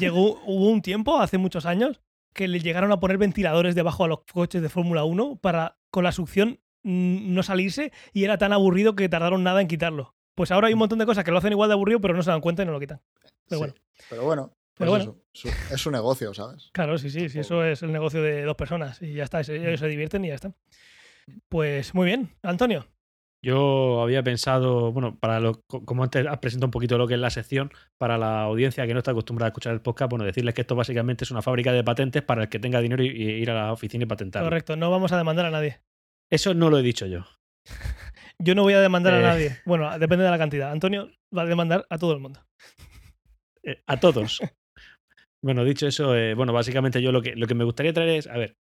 llegó, hubo un tiempo, hace muchos años, que le llegaron a poner ventiladores debajo a los coches de Fórmula 1 para con la succión mm, no salirse y era tan aburrido que tardaron nada en quitarlo. Pues ahora hay un montón de cosas que lo hacen igual de aburrido, pero no se dan cuenta y no lo quitan. Pero Sí. bueno, Pero bueno, Pero pues bueno. eso, su- es su negocio, ¿sabes? claro, sí, sí, sí, eso es el negocio de dos personas y ya está, ellos se divierten y ya está. Pues muy bien, Antonio. Yo había pensado, bueno, para lo, como antes has presentado un poquito lo que es la sección, para la audiencia que no está acostumbrada a escuchar el podcast, bueno, decirles que esto básicamente es una fábrica de patentes para el que tenga dinero y, y ir a la oficina y patentarlo. Correcto, no vamos a demandar a nadie. Eso no lo he dicho yo. Yo no voy a demandar Eh. a nadie. Bueno, depende de la cantidad. Antonio va a demandar a todo el mundo. Eh, a todos. bueno, dicho eso, eh, bueno, básicamente yo lo que, lo que me gustaría traer es, a ver,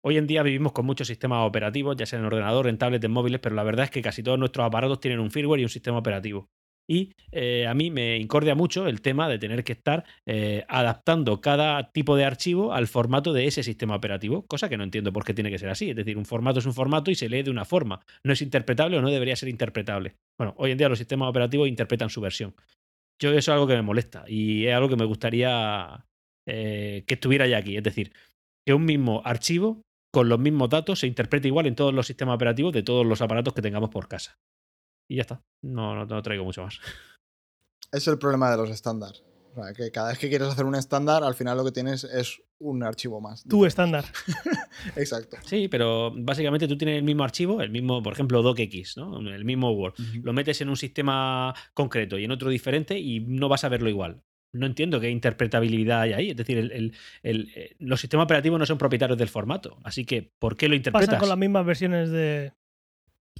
hoy en día vivimos con muchos sistemas operativos, ya sea en ordenador, en tablets, en móviles, pero la verdad es que casi todos nuestros aparatos tienen un firmware y un sistema operativo. Y eh, a mí me incordia mucho el tema de tener que estar eh, adaptando cada tipo de archivo al formato de ese sistema operativo, cosa que no entiendo por qué tiene que ser así. Es decir, un formato es un formato y se lee de una forma. No es interpretable o no debería ser interpretable. Bueno, hoy en día los sistemas operativos interpretan su versión. Yo eso es algo que me molesta y es algo que me gustaría eh, que estuviera ya aquí. Es decir, que un mismo archivo con los mismos datos se interprete igual en todos los sistemas operativos de todos los aparatos que tengamos por casa. Y ya está. No, no, no traigo mucho más. Es el problema de los estándares. O sea, que cada vez que quieres hacer un estándar, al final lo que tienes es un archivo más. Tu estándar. Exacto. Sí, pero básicamente tú tienes el mismo archivo, el mismo, por ejemplo, docx, ¿no? El mismo Word. Lo metes en un sistema concreto y en otro diferente y no vas a verlo igual. No entiendo qué interpretabilidad hay ahí. Es decir, el- el- el- eh, los sistemas operativos no son propietarios del formato. Así que, ¿por qué lo interpretas? Pasa con las mismas versiones de.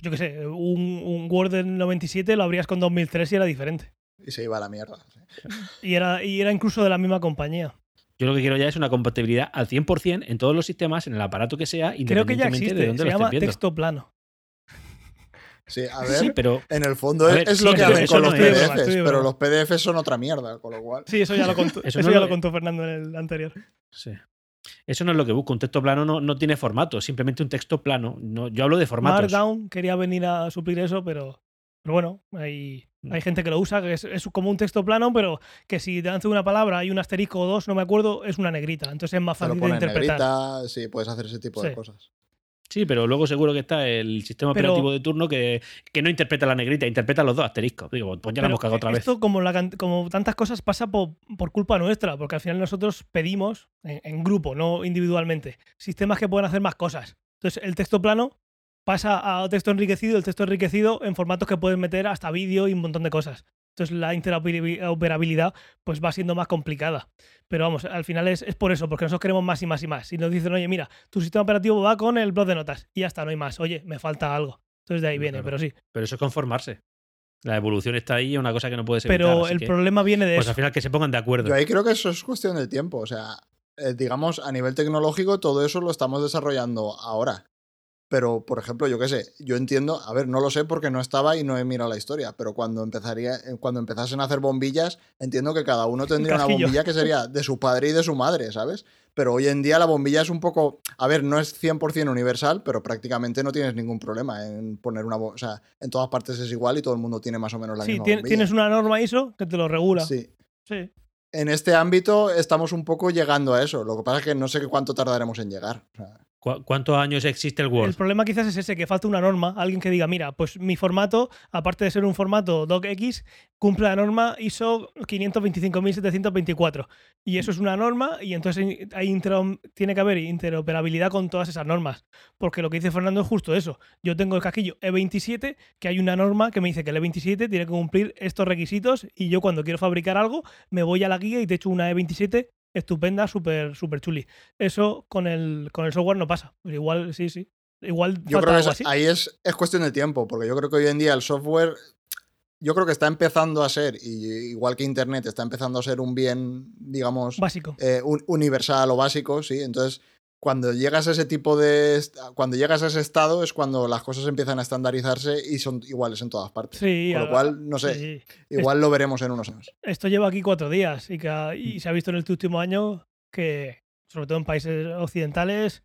Yo qué sé, un, un Word del 97 lo abrías con 2003 y era diferente. Y se iba a la mierda. Y era, y era incluso de la misma compañía. Yo lo que quiero ya es una compatibilidad al 100% en todos los sistemas, en el aparato que sea, Creo que ya independientemente existe. de dónde Se lo llama viendo. texto plano. Sí, a ver. Sí, pero En el fondo es, ver, es sí, lo que hacen con los PDFs, pero los PDFs son otra mierda, con lo cual. Sí, eso ya lo contó, Eso eso no ya lo- lo contó Fernando en el anterior. Sí. Eso no es lo que busco. Un texto plano no, no tiene formato, es simplemente un texto plano. No, yo hablo de formatos. Markdown quería venir a suplir eso, pero, pero bueno, hay, Mm. hay gente que lo usa, que es, es como un texto plano, pero que si te hace una palabra, hay un asterisco o dos, no me acuerdo, es una negrita. Entonces es más fácil de interpretar. negrita, sí, puedes hacer ese tipo de cosas. Sí, pero luego seguro que está el sistema Pero- operativo de turno que, que no interpreta la negrita, interpreta los dos asteriscos. Digo, pues ya la hemos cagado otra vez. Esto, como, la como tantas cosas, pasa po- por, culpa nuestra, porque al final nosotros pedimos, en, en grupo, no individualmente, sistemas que puedan hacer más cosas. Entonces, el texto plano pasa a texto enriquecido, el texto enriquecido en formatos que pueden meter hasta vídeo y un montón de cosas. Entonces, la interoperabilidad pues va siendo más complicada. Pero vamos, al final es, es por eso, porque nosotros queremos más y más y más. Y nos dicen, oye, mira, tu sistema operativo va con el blog de notas y ya está, no hay más. Oye, me falta algo. Entonces de ahí viene, Claro. pero sí. Pero eso es conformarse. La evolución está ahí, es una cosa que no puedes evitar. Pero el que, problema viene de Pues eso. al final que se pongan de acuerdo. Yo ahí creo que eso es cuestión de tiempo. O sea, eh, digamos, a nivel tecnológico, todo eso lo estamos desarrollando ahora. Pero, por ejemplo, yo qué sé, yo entiendo, a ver, no lo sé porque no estaba y no he mirado la historia, pero cuando empezaría, eh, cuando empezasen a hacer bombillas, entiendo que cada uno tendría una bombilla que sería de su padre y de su madre, ¿sabes? Pero hoy en día la bombilla es un poco, a ver, no es 100% universal, pero prácticamente no tienes ningún problema en poner una. O sea, en todas partes es igual y todo el mundo tiene más o menos la Sí, misma bombilla. tienes una norma ISO que te lo regula. Sí. Sí. En este ámbito estamos un poco llegando a eso. Lo que pasa es que no sé cuánto tardaremos en llegar. O sea, ¿Cu- ¿Cuántos años existe el El Word? problema quizás es ese, que falta una norma, alguien que diga, mira, pues mi formato, aparte de ser un formato docx, cumple la norma ISO 525.724. Y eso es una norma y entonces hay tiene que haber interoperabilidad con todas esas normas. Porque lo que dice Fernando es justo eso. Yo tengo el casquillo E27, que hay una norma que me dice que el E27 tiene que cumplir estos requisitos y yo cuando quiero fabricar algo me voy a la guía y te echo una E27 estupenda, súper super chuli. Eso con el, con el software no pasa. Pero igual, sí, sí. Igual yo creo que algo es- así. ahí es, es cuestión de tiempo, porque yo creo que hoy en día el software, yo creo que está empezando a ser, y igual que Internet, está empezando a ser un bien, digamos, Básico. eh, un- universal o básico, ¿sí? Entonces, cuando llegas a ese tipo de. Cuando llegas a ese estado es cuando las cosas empiezan a estandarizarse y son iguales en todas partes. Sí, Con lo a- cual, no sé, sí. igual lo veremos en unos años. Esto lleva aquí cuatro días y, que- y Mm. se ha visto en el último año que, sobre todo en países occidentales,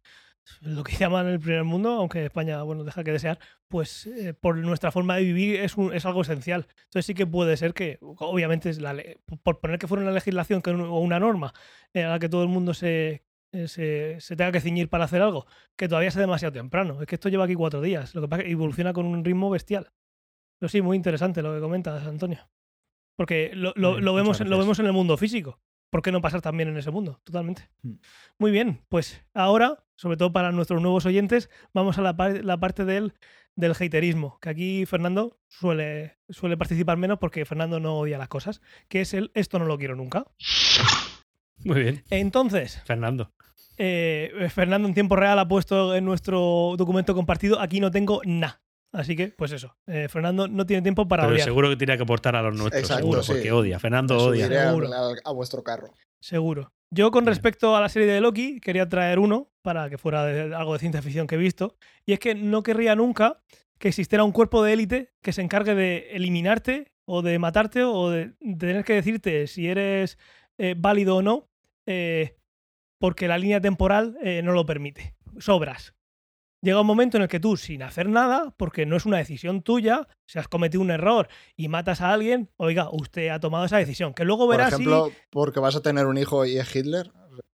lo que llaman el primer mundo, aunque España, bueno, deja que desear, pues eh, por nuestra forma de vivir es, un- es algo esencial. Entonces sí que puede ser que, obviamente, es la le- por poner que fuera una legislación que o una norma en la que todo el mundo se, se, se tenga que ciñir para hacer algo, que todavía sea demasiado temprano. Es que esto lleva aquí cuatro días, lo que pasa es que evoluciona con un ritmo bestial. Pero sí, muy interesante lo que comentas, Antonio. Porque lo, lo- Bien, lo muchas vemos, en- lo vemos en el mundo físico. ¿Por qué no pasar también en ese mundo? Totalmente. Mm. Muy bien, pues ahora, sobre todo para nuestros nuevos oyentes, vamos a la, par- la parte del, del haterismo, que aquí Fernando suele, suele participar menos porque Fernando no odia las cosas, que es el esto no lo quiero nunca. Muy bien, Entonces, Fernando. eh, Fernando en tiempo real ha puesto en nuestro documento compartido, aquí no tengo nada. Así que, pues eso, eh, Fernando no tiene tiempo para Pero odiar. seguro que tiene que aportar a los nuestros, Exacto, seguro, sí. porque odia. Fernando odia. al- a vuestro carro. Seguro. Yo con respecto a la serie de Loki quería traer uno para que fuera de- algo de ciencia ficción que he visto. Y es que no querría nunca que existiera un cuerpo de élite que se encargue de eliminarte o de matarte o de tener que decirte si eres eh, válido o no eh, porque la línea temporal eh, no lo permite. Sobras. Llega un momento en el que tú, sin hacer nada, porque no es una decisión tuya, si has cometido un error y matas a alguien, oiga, usted ha tomado esa decisión. Que luego Por verás si, ejemplo, porque vas a tener un hijo y es Hitler.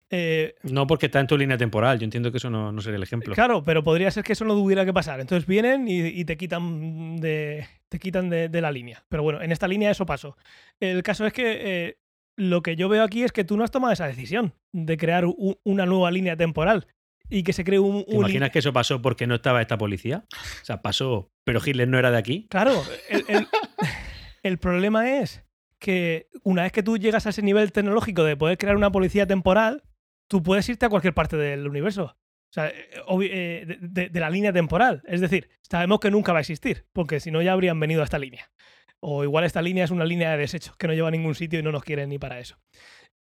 eh, No porque está en tu línea temporal. Yo entiendo que eso no, no sería el ejemplo. Claro, pero podría ser que eso no tuviera que pasar. Entonces vienen y, y te quitan de te quitan de, de la línea. Pero bueno, en esta línea eso pasó. El caso es que eh, lo que yo veo aquí es que tú no has tomado esa decisión de crear u- una nueva línea temporal y que se cree un, ¿Te imaginas que eso pasó porque no estaba esta policía? O sea, pasó, pero Hitler no era de aquí. Claro, el, el- el problema es que una vez que tú llegas a ese nivel tecnológico de poder crear una policía temporal, tú puedes irte a cualquier parte del universo. O sea, eh, eh, de, de- de la línea temporal. Es decir, sabemos que nunca va a existir, porque si no ya habrían venido a esta línea. O igual esta línea es una línea de desecho, que no lleva a ningún sitio y no nos quieren ni para eso.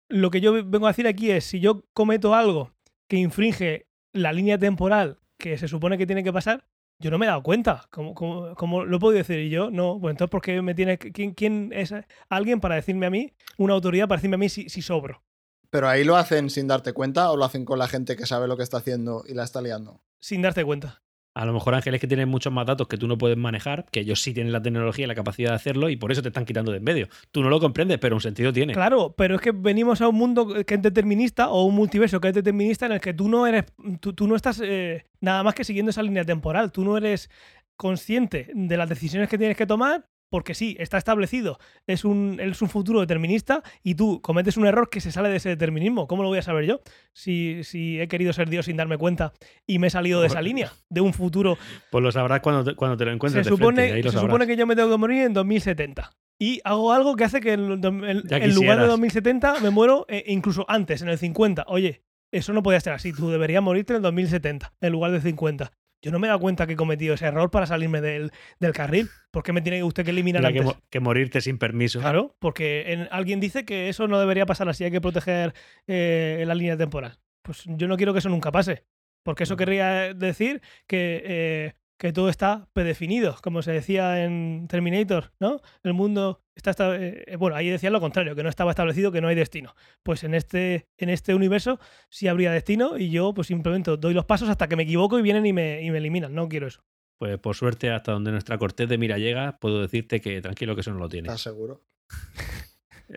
Lo que yo vengo a decir aquí es, si yo cometo algo que infringe la línea temporal que se supone que tiene que pasar, yo no me he dado cuenta. ¿Cómo, cómo- cómo lo puedo decir? Y yo, no. Pues entonces, ¿por qué me tiene ¿quién, quién es alguien para decirme a mí, una autoridad para decirme a mí si, si sobro? Pero ahí lo hacen sin darte cuenta o lo hacen con la gente que sabe lo que está haciendo y la está liando. Sin darte cuenta. A lo mejor Ángeles que tienen muchos más datos que tú no puedes manejar, que ellos sí tienen la tecnología y la capacidad de hacerlo y por eso te están quitando de en medio. Tú no lo comprendes, pero un sentido tiene. Claro, pero es que venimos a un mundo que es determinista o un multiverso que es determinista en el que tú no eres, tú, no estás eh, nada más que siguiendo esa línea temporal. Tú no eres consciente de las decisiones que tienes que tomar porque sí, está establecido, es un, es un futuro determinista y tú cometes un error que se sale de ese determinismo. ¿Cómo lo voy a saber yo? Si, si he querido ser Dios sin darme cuenta y me he salido de esa línea, de un futuro. Pues lo sabrás cuando te, cuando te lo encuentres. Se, de supone, frente, ahí lo se sabrás. supone que yo me tengo que morir en 2070. Y hago algo que hace que en, en- en Ya lugar de quisieras. 2070 me muero eh, incluso antes, en el 50. Oye, eso no podía ser así. Tú deberías morirte en el 2070 en lugar de 50. Yo no me he dado cuenta que he cometido ese error para salirme del, del carril. ¿Por qué me tiene usted que eliminar Mira que, antes? mo- que morirte sin permiso. Claro, porque en- alguien dice que eso no debería pasar así, hay que proteger eh, la línea temporal. Pues yo no quiero que eso nunca pase, porque eso querría decir que, eh, que todo está predefinido, como se decía en Terminator, ¿no? El mundo está, esta- eh, bueno, ahí decían lo contrario, que no estaba establecido, que no hay destino. Pues en este, en este universo sí habría destino y yo pues simplemente doy los pasos hasta que me equivoco y vienen y me, y me eliminan, no quiero eso. Pues por suerte, hasta donde nuestra cortés de mira llega, puedo decirte que tranquilo que eso no lo tiene. ¿Estás seguro?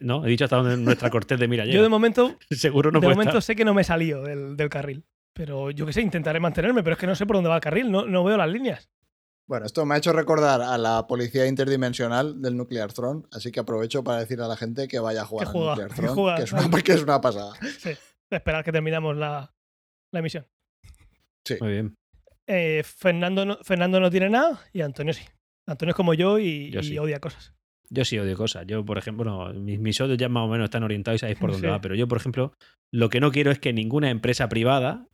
No, he dicho hasta donde nuestra cortés de mira llega. Yo de momento Seguro no de momento estar. sé que no me he salido del, del carril. Pero yo qué sé, intentaré mantenerme, pero es que no sé por dónde va el carril, no, no veo las líneas. Bueno, esto me ha hecho recordar a la policía interdimensional del Nuclear Throne, así que aprovecho para decir a la gente que vaya a jugar al juega, Nuclear que Throne, juega. que es, una, que es una pasada. Sí, esperar que terminamos la, la emisión. Muy bien. Eh, Fernando, no, Fernando no tiene nada y Antonio sí. Antonio es como yo y, Yo y sí. odia cosas. Yo sí odio cosas. Yo, por ejemplo, no, mis, mis odios ya más o menos están orientados y sabéis por dónde Sí. va. Pero yo, por ejemplo, lo que no quiero es que ninguna empresa privada,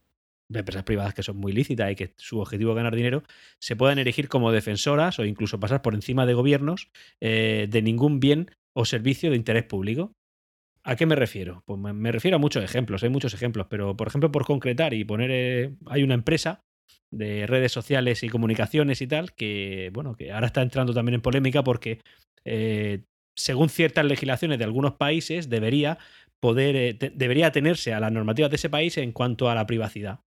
empresas privadas que son muy lícitas y que su objetivo es ganar dinero, se puedan erigir como defensoras o incluso pasar por encima de gobiernos eh, de ningún bien o servicio de interés público. ¿A qué me refiero? Pues me, refiero a muchos ejemplos, hay muchos ejemplos, pero por ejemplo, por concretar y poner, eh, hay una empresa de redes sociales y comunicaciones y tal, que bueno, que ahora está entrando también en polémica porque eh, según ciertas legislaciones de algunos países debería poder debería atenerse a las normativas de ese país en cuanto a la privacidad,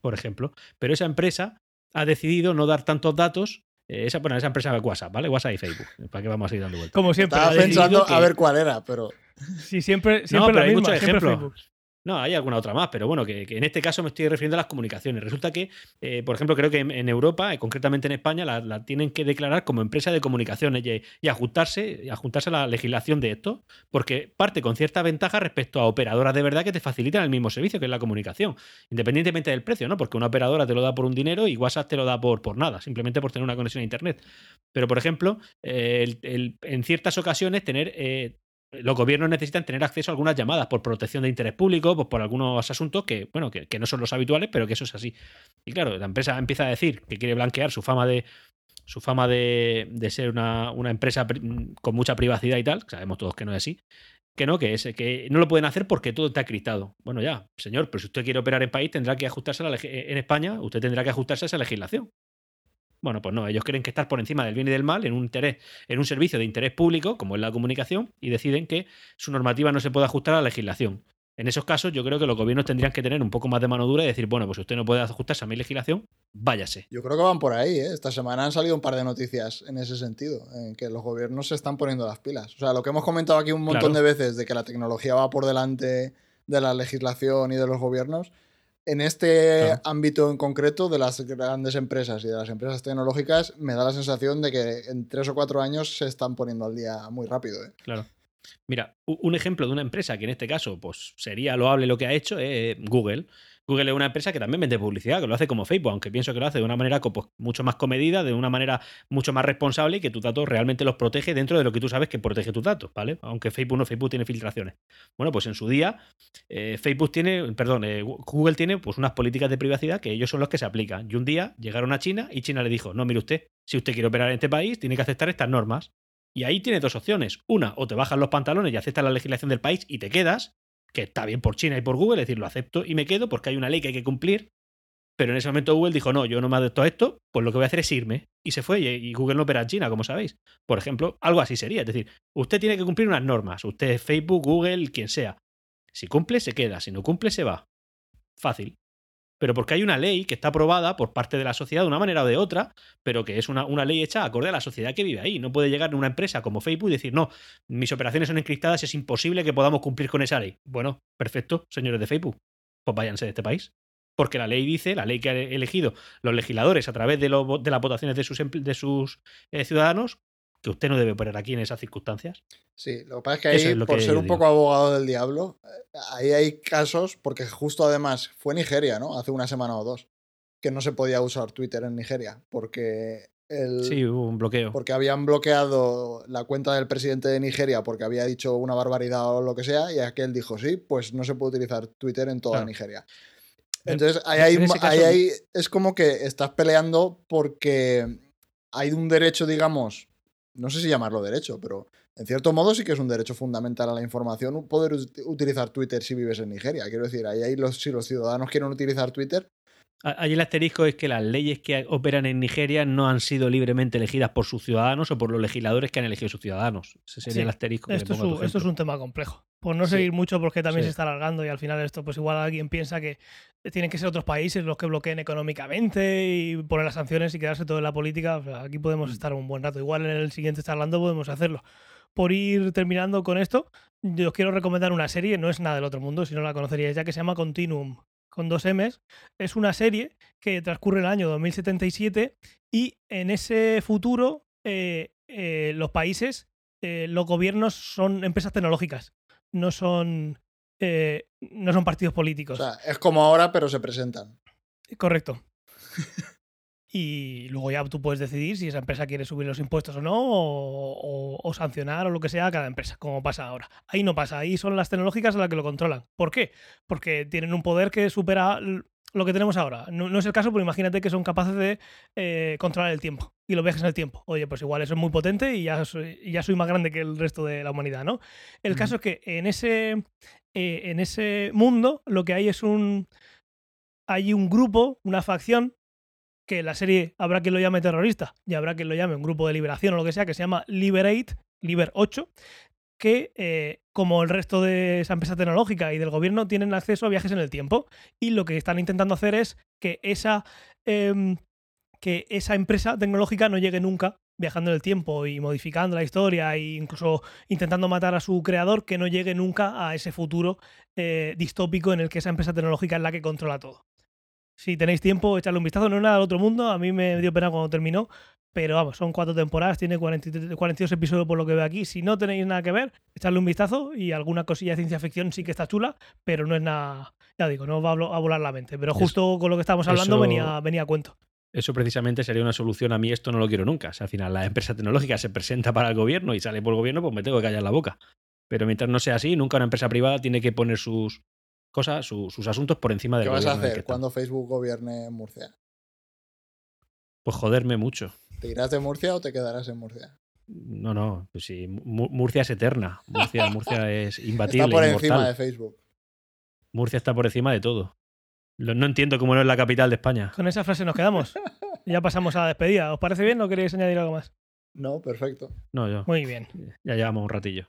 por ejemplo. Pero esa empresa ha decidido no dar tantos datos. eh, esa, bueno, esa empresa es WhatsApp, ¿vale? WhatsApp y Facebook. ¿Para qué vamos a ir dando vueltas? Como siempre. Estaba pensando que- a ver cuál era, pero Sí, siempre, siempre No, pero la hay misma, muchos ejemplos. No, hay alguna otra más, pero bueno, que, en este caso me estoy refiriendo a las comunicaciones. Resulta que, eh, por ejemplo, creo que en, Europa, eh, concretamente en España, la, tienen que declarar como empresa de comunicaciones y, ajustarse, y ajustarse a la legislación de esto, porque parte con cierta ventaja respecto a operadoras de verdad que te facilitan el mismo servicio, que es la comunicación, independientemente del precio, ¿no? Porque una operadora te lo da por un dinero y WhatsApp te lo da por, por nada, simplemente por tener una conexión a Internet. Pero, por ejemplo, eh, en ciertas ocasiones tener... los gobiernos necesitan tener acceso a algunas llamadas por protección de interés público, pues por algunos asuntos que, bueno, que, no son los habituales, pero que eso es así. Y claro, la empresa empieza a decir que quiere blanquear su fama de su fama de, de ser una, una empresa con mucha privacidad y tal, sabemos todos que no es así, que no, que es que no lo pueden hacer porque todo está criptado. Bueno, ya, señor, pero si usted quiere operar en país, tendrá que ajustarse a la en España, usted tendrá que ajustarse a esa legislación. Bueno, pues no, ellos creen que estar por encima del bien y del mal en un interés, en un servicio de interés público, como es la comunicación, y deciden que su normativa no se puede ajustar a la legislación. En esos casos, yo creo que los gobiernos tendrían que tener un poco más de mano dura y decir, bueno, pues si usted no puede ajustarse a mi legislación, váyase. yo creo que van por ahí. ¿eh? Esta semana han salido un par de noticias en ese sentido, en que los gobiernos se están poniendo las pilas. O sea, lo que hemos comentado aquí un montón Claro. de veces de que la tecnología va por delante de la legislación y de los gobiernos, en este Claro. ámbito en concreto de las grandes empresas y de las empresas tecnológicas, me da la sensación de que en tres o cuatro años se están poniendo al día muy rápido. ¿eh? Claro. Mira, un ejemplo de una empresa que en este caso pues, sería loable lo que ha hecho es Google. Google es una empresa que también vende publicidad, que lo hace como Facebook, aunque pienso que lo hace de una manera pues, mucho más comedida, de una manera mucho más responsable y que tus datos realmente los protege dentro de lo que tú sabes que protege tus datos, ¿vale? Aunque Facebook no, Facebook tiene filtraciones. Bueno, pues en su día, eh, Facebook tiene, perdón, eh, Google tiene pues unas políticas de privacidad que ellos son los que se aplican. Y un día llegaron a China y China le dijo, no, mire usted, si usted quiere operar en este país, tiene que aceptar estas normas. Y ahí tiene dos opciones. Una, o te bajas los pantalones y aceptas la legislación del país y te quedas, que está bien por China y por Google, es decir, lo acepto y me quedo porque hay una ley que hay que cumplir. Pero en ese momento Google dijo, no, yo no me adapto a esto, pues lo que voy a hacer es irme. Y se fue, y, Google no opera en China, como sabéis. Por ejemplo, algo así sería. Es decir, usted tiene que cumplir unas normas. Usted es Facebook, Google, quien sea. Si cumple, se queda. Si no cumple, se va. Fácil. Pero porque hay una ley que está aprobada por parte de la sociedad de una manera o de otra, pero que es una, una ley hecha acorde a la sociedad que vive ahí. No puede llegar una empresa como Facebook y decir, no, mis operaciones son encriptadas, es imposible que podamos cumplir con esa ley. Bueno, perfecto, señores de Facebook, pues váyanse de este país. Porque la ley dice, la ley que han elegido los legisladores a través de, lo- de las votaciones de sus, de sus eh, ciudadanos, que usted no debe operar aquí en esas circunstancias. Sí, lo que pasa es que ahí, es por que ser un digo. poco abogado del diablo, eh, ahí hay casos, porque justo además fue Nigeria, ¿no? Hace una semana o dos, que no se podía usar Twitter en Nigeria, porque el, Sí, hubo un bloqueo. porque habían bloqueado la cuenta del presidente de Nigeria porque había dicho una barbaridad o lo que sea, y aquel dijo, sí, pues no se puede utilizar Twitter en toda Claro. Nigeria. En- Entonces, ahí, en hay, ahí hay- es como que estás peleando porque hay un derecho, digamos, no sé si llamarlo derecho, pero en cierto modo sí que es un derecho fundamental a la información poder ut- utilizar Twitter si vives en Nigeria. Quiero decir, ahí, hay los, si los ciudadanos quieren utilizar Twitter, A- Ahí el asterisco es que las leyes que operan en Nigeria no han sido libremente elegidas por sus ciudadanos o por los legisladores que han elegido sus ciudadanos. Ese sería Sí, el asterisco que Esto le es, un, esto es un tema complejo. Por no Sí. seguir mucho, porque también Sí. se está alargando y al final esto, pues igual alguien piensa que tienen que ser otros países los que bloqueen económicamente y poner las sanciones y quedarse todo en la política. O sea, aquí podemos Mm. estar un buen rato. Igual en el siguiente charlando podemos hacerlo. Por ir terminando con esto, yo os quiero recomendar una serie, no es nada del otro mundo, si no la conoceríais ya, que se llama Continuum, con dos M's. Es una serie que transcurre el año 2077 y en ese futuro eh, eh, los países, eh, los gobiernos son empresas tecnológicas, no son, no son partidos o políticos. sea, es como ahora, pero se presentan. Correcto. Y luego ya tú puedes decidir si esa empresa quiere subir los impuestos o no, o, o- o sancionar o lo que sea a cada empresa, como pasa ahora. Ahí no pasa, ahí son las tecnológicas las que lo controlan. ¿Por qué? Porque tienen un poder que supera lo que tenemos ahora. No, no es el caso, pero imagínate que son capaces de eh, controlar el tiempo y los viajes en el tiempo. Oye, pues igual eso es muy potente y ya soy, ya soy más grande que el resto de la humanidad, ¿no? El caso es que en ese, eh, en ese mundo lo que hay es un, hay un grupo, una facción, que la serie habrá quien lo llame terrorista y habrá quien lo llame un grupo de liberación o lo que sea, que se llama Liberate, Liber 8, que eh, como el resto de esa empresa tecnológica y del gobierno tienen acceso a viajes en el tiempo y lo que están intentando hacer es que esa, em, que esa empresa tecnológica no llegue nunca viajando en el tiempo y modificando la historia e incluso intentando matar a su creador, que no llegue nunca a ese futuro eh, distópico en el que esa empresa tecnológica es la que controla todo. Si tenéis tiempo, echarle un vistazo. No es nada del otro mundo. A mí me dio pena cuando terminó. Pero vamos, son cuatro temporadas, tiene 43 42 episodios por lo que veo aquí. Si no tenéis nada que ver, echarle un vistazo y alguna cosilla de ciencia ficción sí que está chula, pero no es nada, ya digo, no va a volar la mente. Pero Eso- justo con lo que estábamos hablando eso- venía, venía a cuento. Eso precisamente sería una solución a mí, esto no lo quiero nunca. O sea, al final la empresa tecnológica se presenta para el gobierno y sale por el gobierno, pues me tengo que callar la boca. Pero mientras no sea así, nunca una empresa privada tiene que poner sus cosas, su- sus asuntos por encima del ¿Qué vas a gobierno hacer está. cuando Facebook gobierne Murcia? Pues joderme mucho. ¿Te irás de Murcia o te quedarás en Murcia? No, no, pues sí, Mu- Murcia es eterna. Murcia, Murcia es imbatible, Está por inmortal. encima de Facebook. Murcia está por encima de todo. No entiendo cómo no es la capital de España. Con esa frase nos quedamos. ya pasamos a la despedida. ¿Os parece bien o queréis añadir algo más? No, perfecto. No, yo. Muy bien. Ya llevamos un ratillo.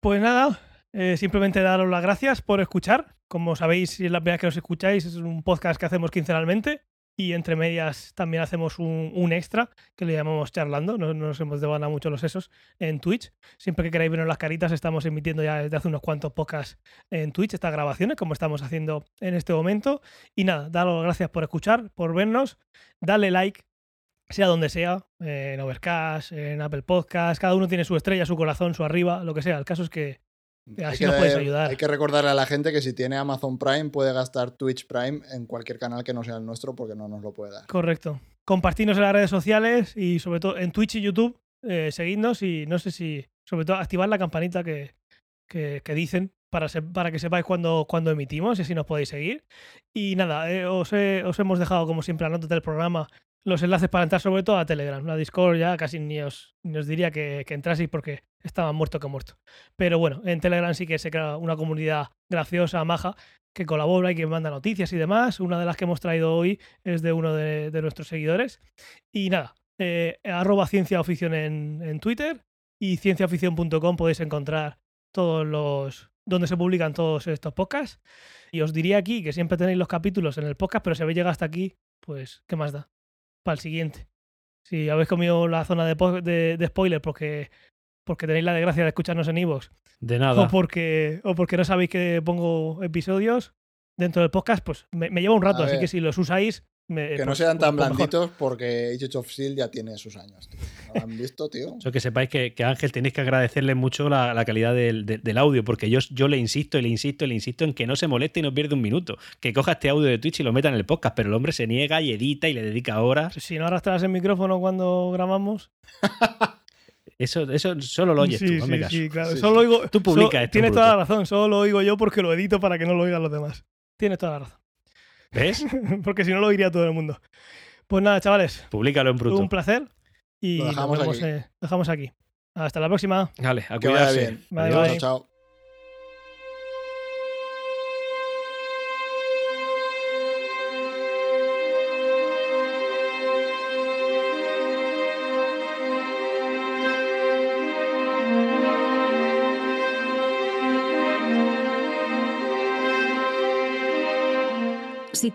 Pues nada, eh, simplemente daros las gracias por escuchar. Como sabéis, si es la primera vez que nos escucháis, es un podcast que hacemos quincenalmente y entre medias también hacemos un, extra que le llamamos charlando. No, no nos hemos devanado mucho los sesos en Twitch. Siempre que queráis vernos las caritas, estamos emitiendo ya desde hace unos cuantos podcasts en Twitch estas grabaciones, como estamos haciendo en este momento. Y nada, daros las gracias por escuchar, por vernos. Dale like, sea donde sea, en Overcast, en Apple Podcast, cada uno tiene su estrella, su corazón, su arriba, lo que sea. El caso es que Así hay, nos que, puedes ayudar. hay que recordarle a la gente que si tiene Amazon Prime puede gastar Twitch Prime en cualquier canal que no sea el nuestro porque no nos lo puede dar. Correcto. Compartirnos en las redes sociales y sobre todo en Twitch y YouTube, eh, seguidnos y no sé si, sobre todo, activar la campanita que, que, que dicen para, se- para que sepáis cuando, cuando emitimos y así nos podéis seguir. Y nada, eh, os, he- os hemos dejado como siempre a nota del programa los enlaces para entrar sobre todo a Telegram. La Discord ya casi ni os, ni os diría que, que entraseis porque estaba muerto que muerto. Pero bueno, en Telegram sí que se crea una comunidad graciosa, maja, que colabora y que manda noticias y demás. Una de las que hemos traído hoy es de uno de, de nuestros seguidores. Y nada, eh, arroba cienciaofición en, en Twitter y cienciaofición.com podéis encontrar todos los, donde se publican todos estos podcasts. Y os diría aquí que siempre tenéis los capítulos en el podcast, pero si habéis llegado hasta aquí, pues, ¿qué más da? Para el siguiente. Si habéis comido la zona de, po- de, de spoiler porque, porque tenéis la desgracia de escucharnos en iVoox, De nada. o porque, o porque no sabéis que pongo episodios dentro del podcast, pues me, me lleva un rato, A así ver. que si los usáis... me- Que no pues- sean tan mejor. blanditos porque Age of Steel ya tiene sus años. Tío. ¿No lo han visto, tío? Eso que sepáis que, que Ángel tenéis que agradecerle mucho la, la calidad del, de- del audio, porque yo, yo le insisto y le insisto y le insisto en que no se moleste y no pierda un minuto. Que coja este audio de Twitch y lo meta en el podcast, pero el hombre se niega y edita y le dedica horas. Si no arrastras el micrófono cuando grabamos... Eso, eso solo lo oyes sí, tú, sí, caso. sí, claro. Sí, solo sí. oigo- Tú publica solo- esto, Tienes bruto. toda la razón, solo lo oigo yo porque lo edito para que no lo oigan los demás. Tienes toda la razón. ¿Ves? porque si no lo oiría todo el mundo. Pues nada, chavales, Públicalo en bruto. un placer y Lo nos dejamos vemos, aquí. eh, dejamos aquí. Hasta la próxima. Vale, a Que vaya cuidarse. bien. Bye, Adiós. bye. Chao,